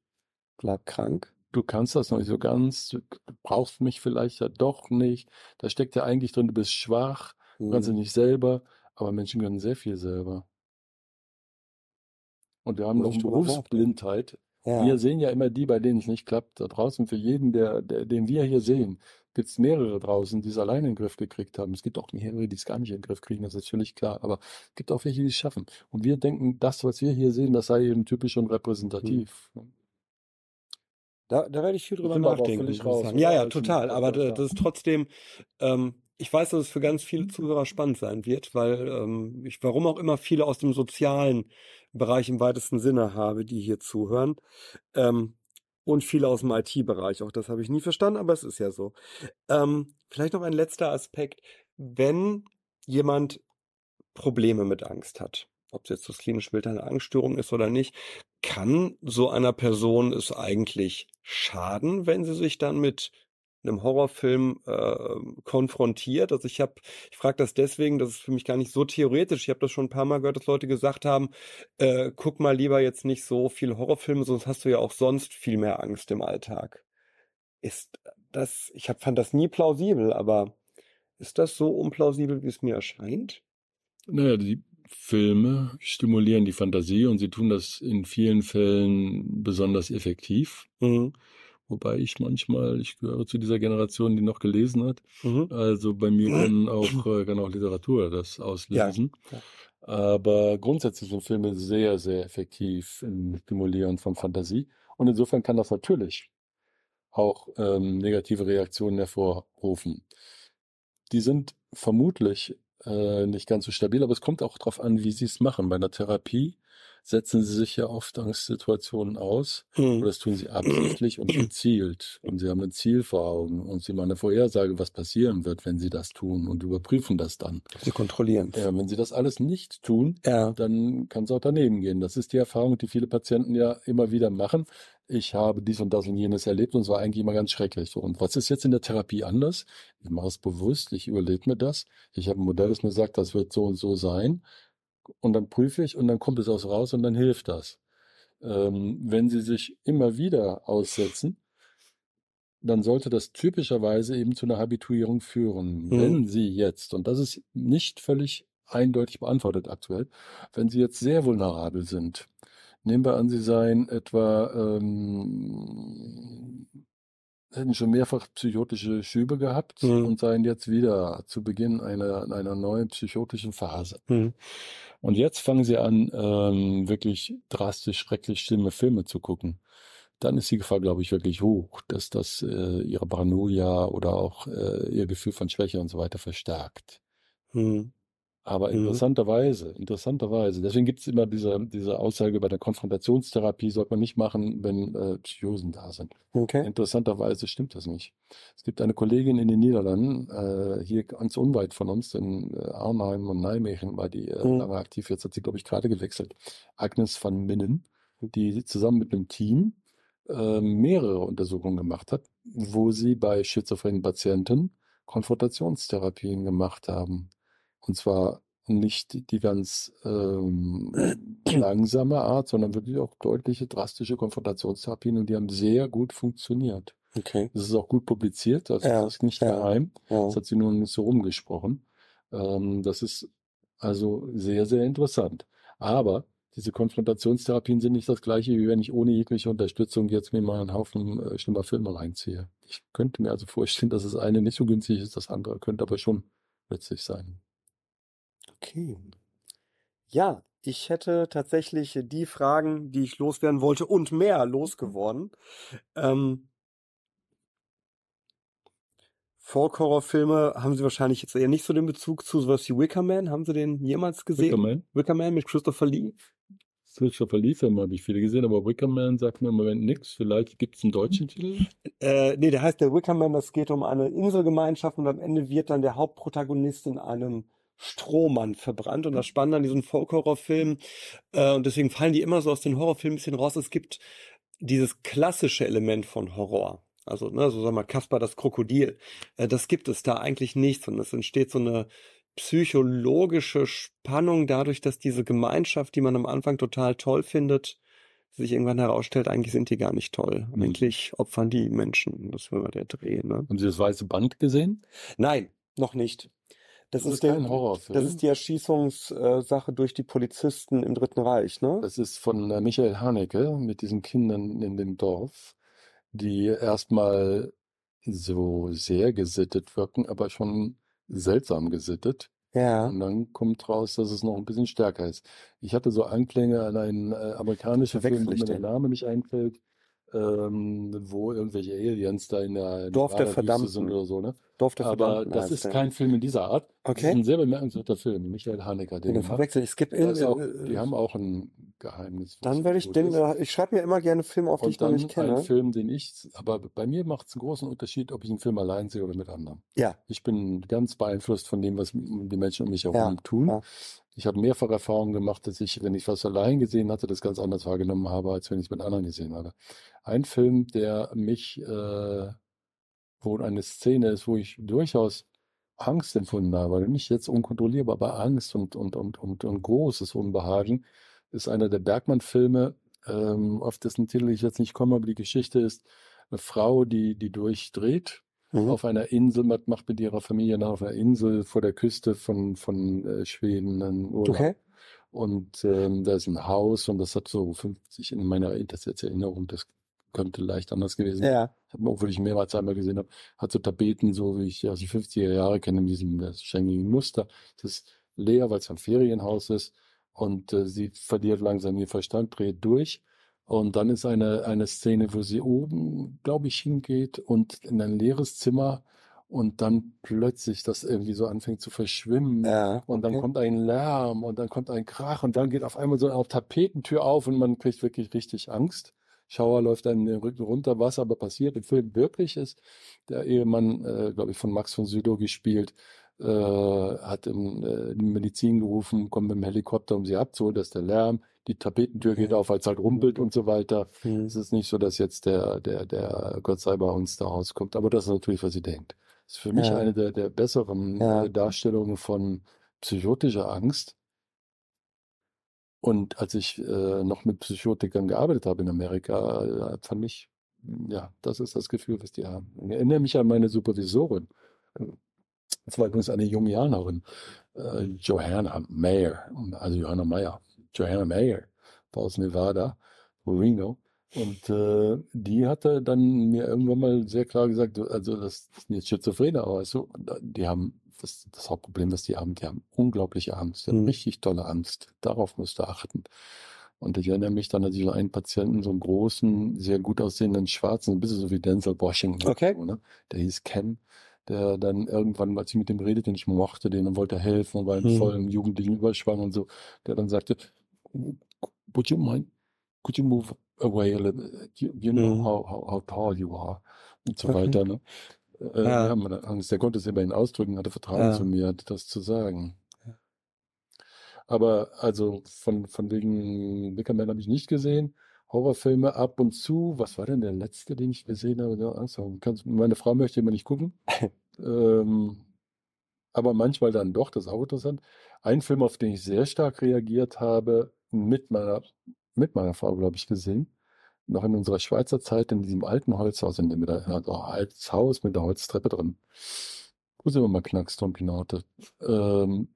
Bleib krank. du kannst das noch nicht so ganz, du brauchst mich vielleicht ja doch nicht. Da steckt ja eigentlich drin, du bist schwach, du kannst es Mhm. nicht selber, aber Menschen können sehr viel selber. Und wir haben noch. Berufsblindheit. Ja. Wir sehen ja immer die, bei denen es nicht klappt. Da draußen für jeden, der, der, den wir hier sehen, gibt es mehrere draußen, die es alleine in den Griff gekriegt haben. Es gibt auch mehrere, die es gar nicht in den Griff kriegen, das ist völlig klar. Aber es gibt auch welche, die es schaffen. Und wir denken, das, was wir hier sehen, das sei eben typisch und repräsentativ. Da, da werde ich viel drüber nachdenken. raus? Ja, ja, total. Aber das ist trotzdem, ähm, ich weiß, dass es für ganz viele Zuhörer spannend sein wird, weil ähm, ich, warum auch immer, viele aus dem sozialen Bereich im weitesten Sinne habe, die hier zuhören. Ähm, und viele aus dem IT-Bereich. Auch das habe ich nie verstanden, aber es ist ja so. Ähm, vielleicht noch ein letzter Aspekt. Wenn jemand Probleme mit Angst hat, ob es jetzt das klinische Bild einer Angststörung ist oder nicht, kann so einer Person es eigentlich schaden, wenn sie sich dann mit einem Horrorfilm äh, konfrontiert. Also ich habe, ich frage das deswegen, das ist für mich gar nicht so theoretisch. Ich habe das schon ein paar Mal gehört, dass Leute gesagt haben, äh, guck mal lieber jetzt nicht so viel Horrorfilme, sonst hast du ja auch sonst viel mehr Angst im Alltag. Ist das, ich hab, fand das nie plausibel, aber ist das so unplausibel, wie es mir erscheint? Naja, die Filme stimulieren die Fantasie und sie tun das in vielen Fällen besonders effektiv. Mhm. Wobei ich manchmal, ich gehöre zu dieser Generation, die noch gelesen hat. Mhm. Also bei mir *clears throat* kann auch, äh, kann auch Literatur das auslösen. Ja. Aber grundsätzlich sind Filme sehr, sehr effektiv im Stimulieren von Fantasie. Und insofern kann das natürlich auch ähm, negative Reaktionen hervorrufen. Die sind vermutlich äh, nicht ganz so stabil, aber es kommt auch darauf an, wie sie es machen. Bei einer Therapie setzen sie sich ja oft Angstsituationen aus. Und das tun sie *clears throat* absichtlich und gezielt. Und sie haben ein Ziel vor Augen und sie machen eine Vorhersage, was passieren wird, wenn sie das tun und überprüfen das dann. Sie kontrollieren. Ja, wenn sie das alles nicht tun, Ja. dann kann es auch daneben gehen. Das ist die Erfahrung, die viele Patienten ja immer wieder machen. Ich habe dies und das und jenes erlebt und es war eigentlich immer ganz schrecklich. So, Und was ist jetzt in der Therapie anders? Ich mache es bewusst, ich überlege mir das. Ich habe ein Modell, das mir sagt, das wird so und so sein. Und dann prüfe ich und dann kommt es aus raus und dann hilft das. Ähm, wenn Sie sich immer wieder aussetzen, dann sollte das typischerweise eben zu einer Habituierung führen. Mhm. Wenn Sie jetzt, und das ist nicht völlig eindeutig beantwortet aktuell, wenn Sie jetzt sehr vulnerabel sind, nehmen wir an, Sie seien etwa, ähm, hätten schon mehrfach psychotische Schübe gehabt Mhm. und seien jetzt wieder zu Beginn einer, einer neuen psychotischen Phase. Mhm. Und jetzt fangen Sie an, ähm, wirklich drastisch, schrecklich schlimme Filme zu gucken. Dann ist die Gefahr, glaube ich, wirklich hoch, dass das äh, Ihre Paranoia oder auch äh, Ihr Gefühl von Schwäche und so weiter verstärkt. Mhm. Aber Mhm. interessanterweise, interessanterweise, deswegen gibt es immer diese, diese Aussage bei der Konfrontationstherapie, sollte man nicht machen, wenn äh, Psychosen da sind. Okay. Interessanterweise stimmt das nicht. Es gibt eine Kollegin in den Niederlanden, äh, hier ganz unweit von uns, in äh, Arnhem und Nijmegen war die äh, Mhm. lange aktiv, jetzt hat sie, glaube ich, gerade gewechselt. Agnes van Minnen, die zusammen mit einem Team äh, mehrere Untersuchungen gemacht hat, wo sie bei schizophrenen Patienten Konfrontationstherapien gemacht haben. Und zwar nicht die ganz ähm, *clears throat* langsame Art, sondern wirklich auch deutliche, drastische Konfrontationstherapien und die haben sehr gut funktioniert. Okay. Das ist auch gut publiziert, also Ja, das ist nicht ja. geheim. Ja. Das hat sie nur nicht so rumgesprochen. Ähm, das ist also sehr, sehr interessant. Aber diese Konfrontationstherapien sind nicht das gleiche, wie wenn ich ohne jegliche Unterstützung jetzt mir mal einen Haufen äh, schlimmer Filme reinziehe. Ich könnte mir also vorstellen, dass das eine nicht so günstig ist, das andere könnte aber schon nützlich sein. Okay. Ja, ich hätte tatsächlich die Fragen, die ich loswerden wollte und mehr losgeworden. Ähm, Folk-Horrorfilme haben Sie wahrscheinlich jetzt eher nicht so den Bezug zu sowas wie Wicker Man. Haben Sie den jemals gesehen? Wickerman? Wicker Man mit Christopher Lee? Christopher Lee-Filme habe ich viele gesehen, aber Wickerman sagt mir im Moment nichts. Vielleicht gibt es einen deutschen Titel. Äh, nee, der heißt der Wicker Man. Das geht um eine Inselgemeinschaft und am Ende wird dann der Hauptprotagonist in einem Strohmann verbrannt. Und das Spannende an diesen Folk-Horrorfilmen, äh, und deswegen fallen die immer so aus den Horrorfilmen ein bisschen raus, es gibt dieses klassische Element von Horror. Also, ne, so sagen wir Kasper das Krokodil. Äh, das gibt es da eigentlich nicht, sondern es entsteht so eine psychologische Spannung dadurch, dass diese Gemeinschaft, die man am Anfang total toll findet, sich irgendwann herausstellt, eigentlich sind die gar nicht toll. Mhm. Eigentlich opfern die Menschen. Das war der Dreh, ne? Haben Sie das Weiße Band gesehen? Nein, noch nicht. Das, Das ist, ist der, kein Horrorfilm. Das ist die Erschießungssache durch die Polizisten im Dritten Reich, ne? Das ist von äh, Michael Haneke mit diesen Kindern in dem Dorf, die erstmal so sehr gesittet wirken, aber schon seltsam gesittet. Ja. Und dann kommt raus, dass es noch ein bisschen stärker ist. Ich hatte so Anklänge an einen äh, amerikanischen Film, wo mir der? Name nicht einfällt, ähm, wo irgendwelche Aliens da in der Dorf der Verdammten. sind oder so, ne? Dorf der Aber Verdammten das ist kein Film in dieser Art. Das Okay. ist ein sehr bemerkenswerter Film, Michael Haneke, den verwechsel ich. Es gibt ist auch, äh, die haben auch ein Geheimnis. Dann werde ich den, ist. ich schreibe mir immer gerne Filme auf, die ich noch nicht kenne. ein Film, den ich, aber bei mir macht es einen großen Unterschied, ob ich einen Film allein sehe oder mit anderen. Ja. Ich bin ganz beeinflusst von dem, was die Menschen um mich herum Ja, tun. ja. Ich habe mehrfach Erfahrungen gemacht, dass ich, wenn ich was allein gesehen hatte, das ganz anders wahrgenommen habe, als wenn ich es mit anderen gesehen habe. Ein Film, der mich, äh, wo eine Szene ist, wo ich durchaus Angst empfunden habe, nicht jetzt unkontrollierbar, aber Angst und, und, und, und, und großes Unbehagen, ist einer der Bergmann-Filme, ähm, auf dessen Titel ich jetzt nicht komme, aber die Geschichte ist eine Frau, die, die durchdreht Mhm. auf einer Insel, man macht mit ihrer Familie nach auf einer Insel vor der Küste von, von äh, Schweden einen Urlaub. Okay. Und ähm, da ist ein Haus und das hat so 50, in meiner das jetzt Erinnerung, das könnte leicht anders gewesen sein. Ja. Obwohl ich mehrmals einmal gesehen habe, hat so Tapeten, so wie ich aus die 50er Jahre kenne, in diesem äh, schenkigen Muster. Das ist leer, weil es ein Ferienhaus ist und äh, sie verliert langsam ihr Verstand, dreht durch. Und dann ist eine, eine Szene, wo sie oben, glaube ich, hingeht und in ein leeres Zimmer und dann plötzlich das irgendwie so anfängt zu verschwimmen. Ja. Und dann kommt ein Lärm und dann kommt ein Krach und dann geht auf einmal so eine Tapetentür auf und man kriegt wirklich richtig Angst. Schauer läuft einem den Rücken runter, was aber passiert im Film wirklich ist. Der Ehemann, äh, glaube ich, von Max von Sydow gespielt, äh, hat im, äh, die Medizin gerufen, kommt mit dem Helikopter, um sie abzuholen, dass der Lärm, die Tapetentür geht auf, als halt rumpelt und so weiter. Hm. Es ist nicht so, dass jetzt der, der, der Gott sei bei uns da rauskommt, aber das ist natürlich, was sie denkt. Das ist für mich eine der, der besseren äh, Darstellungen von psychotischer Angst. Und als ich äh, noch mit Psychotikern gearbeitet habe in Amerika, äh, fand ich, ja, das ist das Gefühl, was die haben. Ich erinnere mich an meine Supervisorin. Das war übrigens eine Jungianerin, äh, Johanna Mayer, also Johanna Meyer, Johanna Mayer aus Nevada, Reno. Und äh, die hatte dann mir irgendwann mal sehr klar gesagt, also das sind jetzt Schizophrene, aber weißt du, die haben das, das Hauptproblem, das die haben, die haben unglaubliche Angst, die haben Mhm. richtig tolle Angst. Darauf musst du achten. Und ich erinnere mich dann, ich so einen Patienten, so einen großen, sehr gut aussehenden Schwarzen, ein bisschen so wie Denzel Washington, Okay. so, ne? der hieß Ken, der dann irgendwann, als ich mit dem redete, und ich mochte den und wollte helfen und war in Mhm. vollem jugendlichen Überschwang und so, der dann sagte, would you mind, could you move away a little, you, you know Mhm. how, how, how tall you are und so Okay. weiter. Ne? Äh, Ja. ja. man hat Angst, der konnte es immerhin ausdrücken, hatte Vertrauen Ja. zu mir, das zu sagen. Aber also von, von wegen Wickerman habe ich nicht gesehen. Horrorfilme ab und zu. Was war denn der letzte, den ich gesehen habe? Ja, Angst haben. Kannst, meine Frau möchte immer nicht gucken. *laughs* ähm, aber manchmal dann doch, das ist auch interessant. Ein Film, auf den ich sehr stark reagiert habe, mit meiner, mit meiner Frau, glaube ich, gesehen. Noch in unserer Schweizer Zeit in diesem alten Holzhaus, in dem mit der, also altes Haus mit der Holztreppe drin. Wo sind wir mal Knacks, Tom Pinaute? Ähm,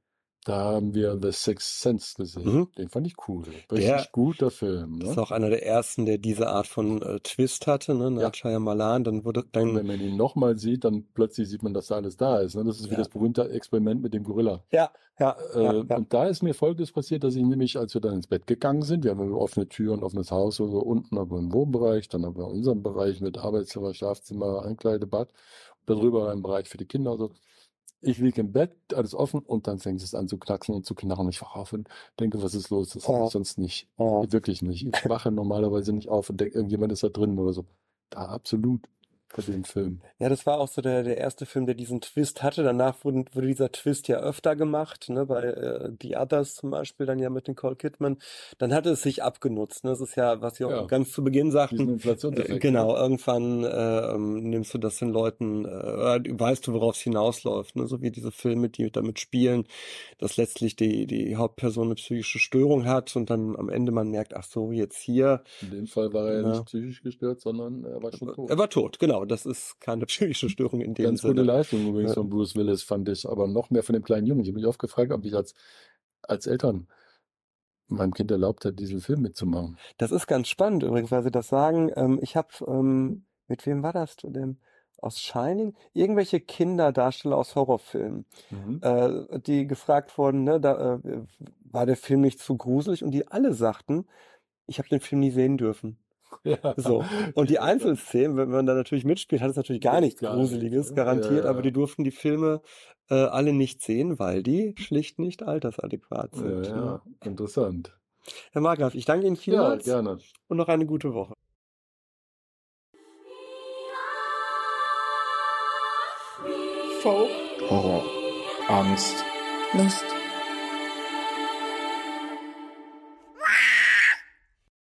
da haben wir The Sixth Sense gesehen. Mhm. Den fand ich cool. Richtig Der- guter Film. Das Ne? ist auch einer der ersten, der diese Art von äh, Twist hatte, ne? Nach Shyamalan, dann wurde Und dann wenn man ihn nochmal sieht, dann plötzlich sieht man, dass da alles da ist. Ne? Das ist wie Ja. das berühmte Experiment mit dem Gorilla. ja, ja, Äh, ja, ja. Und da ist mir Folgendes passiert, dass ich nämlich, als wir dann ins Bett gegangen sind, wir haben eine offene Tür und offenes Haus, so unten aber im Wohnbereich, dann haben wir unseren Bereich mit Arbeitszimmer, Schlafzimmer, Ankleidebad, darüber ein Bereich für die Kinder. Also ich liege im Bett, alles offen und dann fängt es an zu knacksen und zu knarren. Ich wache auf und denke, was ist los? Das habe Ja. ich sonst nicht. Ja. Wirklich nicht. Ich wache normalerweise nicht auf und denke, irgendjemand ist da drin oder so. Da absolut bei dem Film. Ja, das war auch so der, der erste Film, der diesen Twist hatte. Danach wurde, wurde dieser Twist ja öfter gemacht, ne, bei äh, The Others zum Beispiel, dann ja mit Nicole Kidman. Dann hatte es sich abgenutzt. Ne? Das ist ja, was Sie auch Ja. ganz zu Beginn sagten. Äh, Genau, irgendwann äh, nimmst du das den Leuten, äh, weißt du, worauf es hinausläuft, ne? So wie diese Filme, die damit spielen, dass letztlich die, die Hauptperson eine psychische Störung hat und dann am Ende man merkt, ach so, jetzt hier, In dem Fall war er ja Ja. nicht psychisch gestört, sondern er war schon tot. er war tot, genau, das ist keine *laughs* psychische Störung in dem Ganz gute Sinne. Leistung übrigens Ja. von Bruce Willis, fand ich. Aber noch mehr von dem kleinen Jungen. Ich habe mich oft gefragt, ob ich als, als Eltern meinem Kind erlaubt hat, diesen Film mitzumachen. Das ist ganz spannend übrigens, weil Sie das sagen. Ähm, ich habe, ähm, mit wem war das? Dem, aus Shining? Irgendwelche Kinderdarsteller aus Horrorfilmen. äh, die gefragt wurden, ne, da äh, war der Film nicht zu gruselig und die alle sagten, ich habe den Film nie sehen dürfen. *laughs* Ja. So. Und die Einzelszenen, wenn man da natürlich mitspielt, hat es natürlich gar nichts Gar Gruseliges, nichts, ne? garantiert, Ja, aber ja. die durften die Filme äh, alle nicht sehen, weil die schlicht nicht altersadäquat Ja, sind. ja, interessant. Herr Margraf, ich danke Ihnen Ja, vielmals gerne. und noch eine gute Woche. Folk, Horror, Angst, Lust,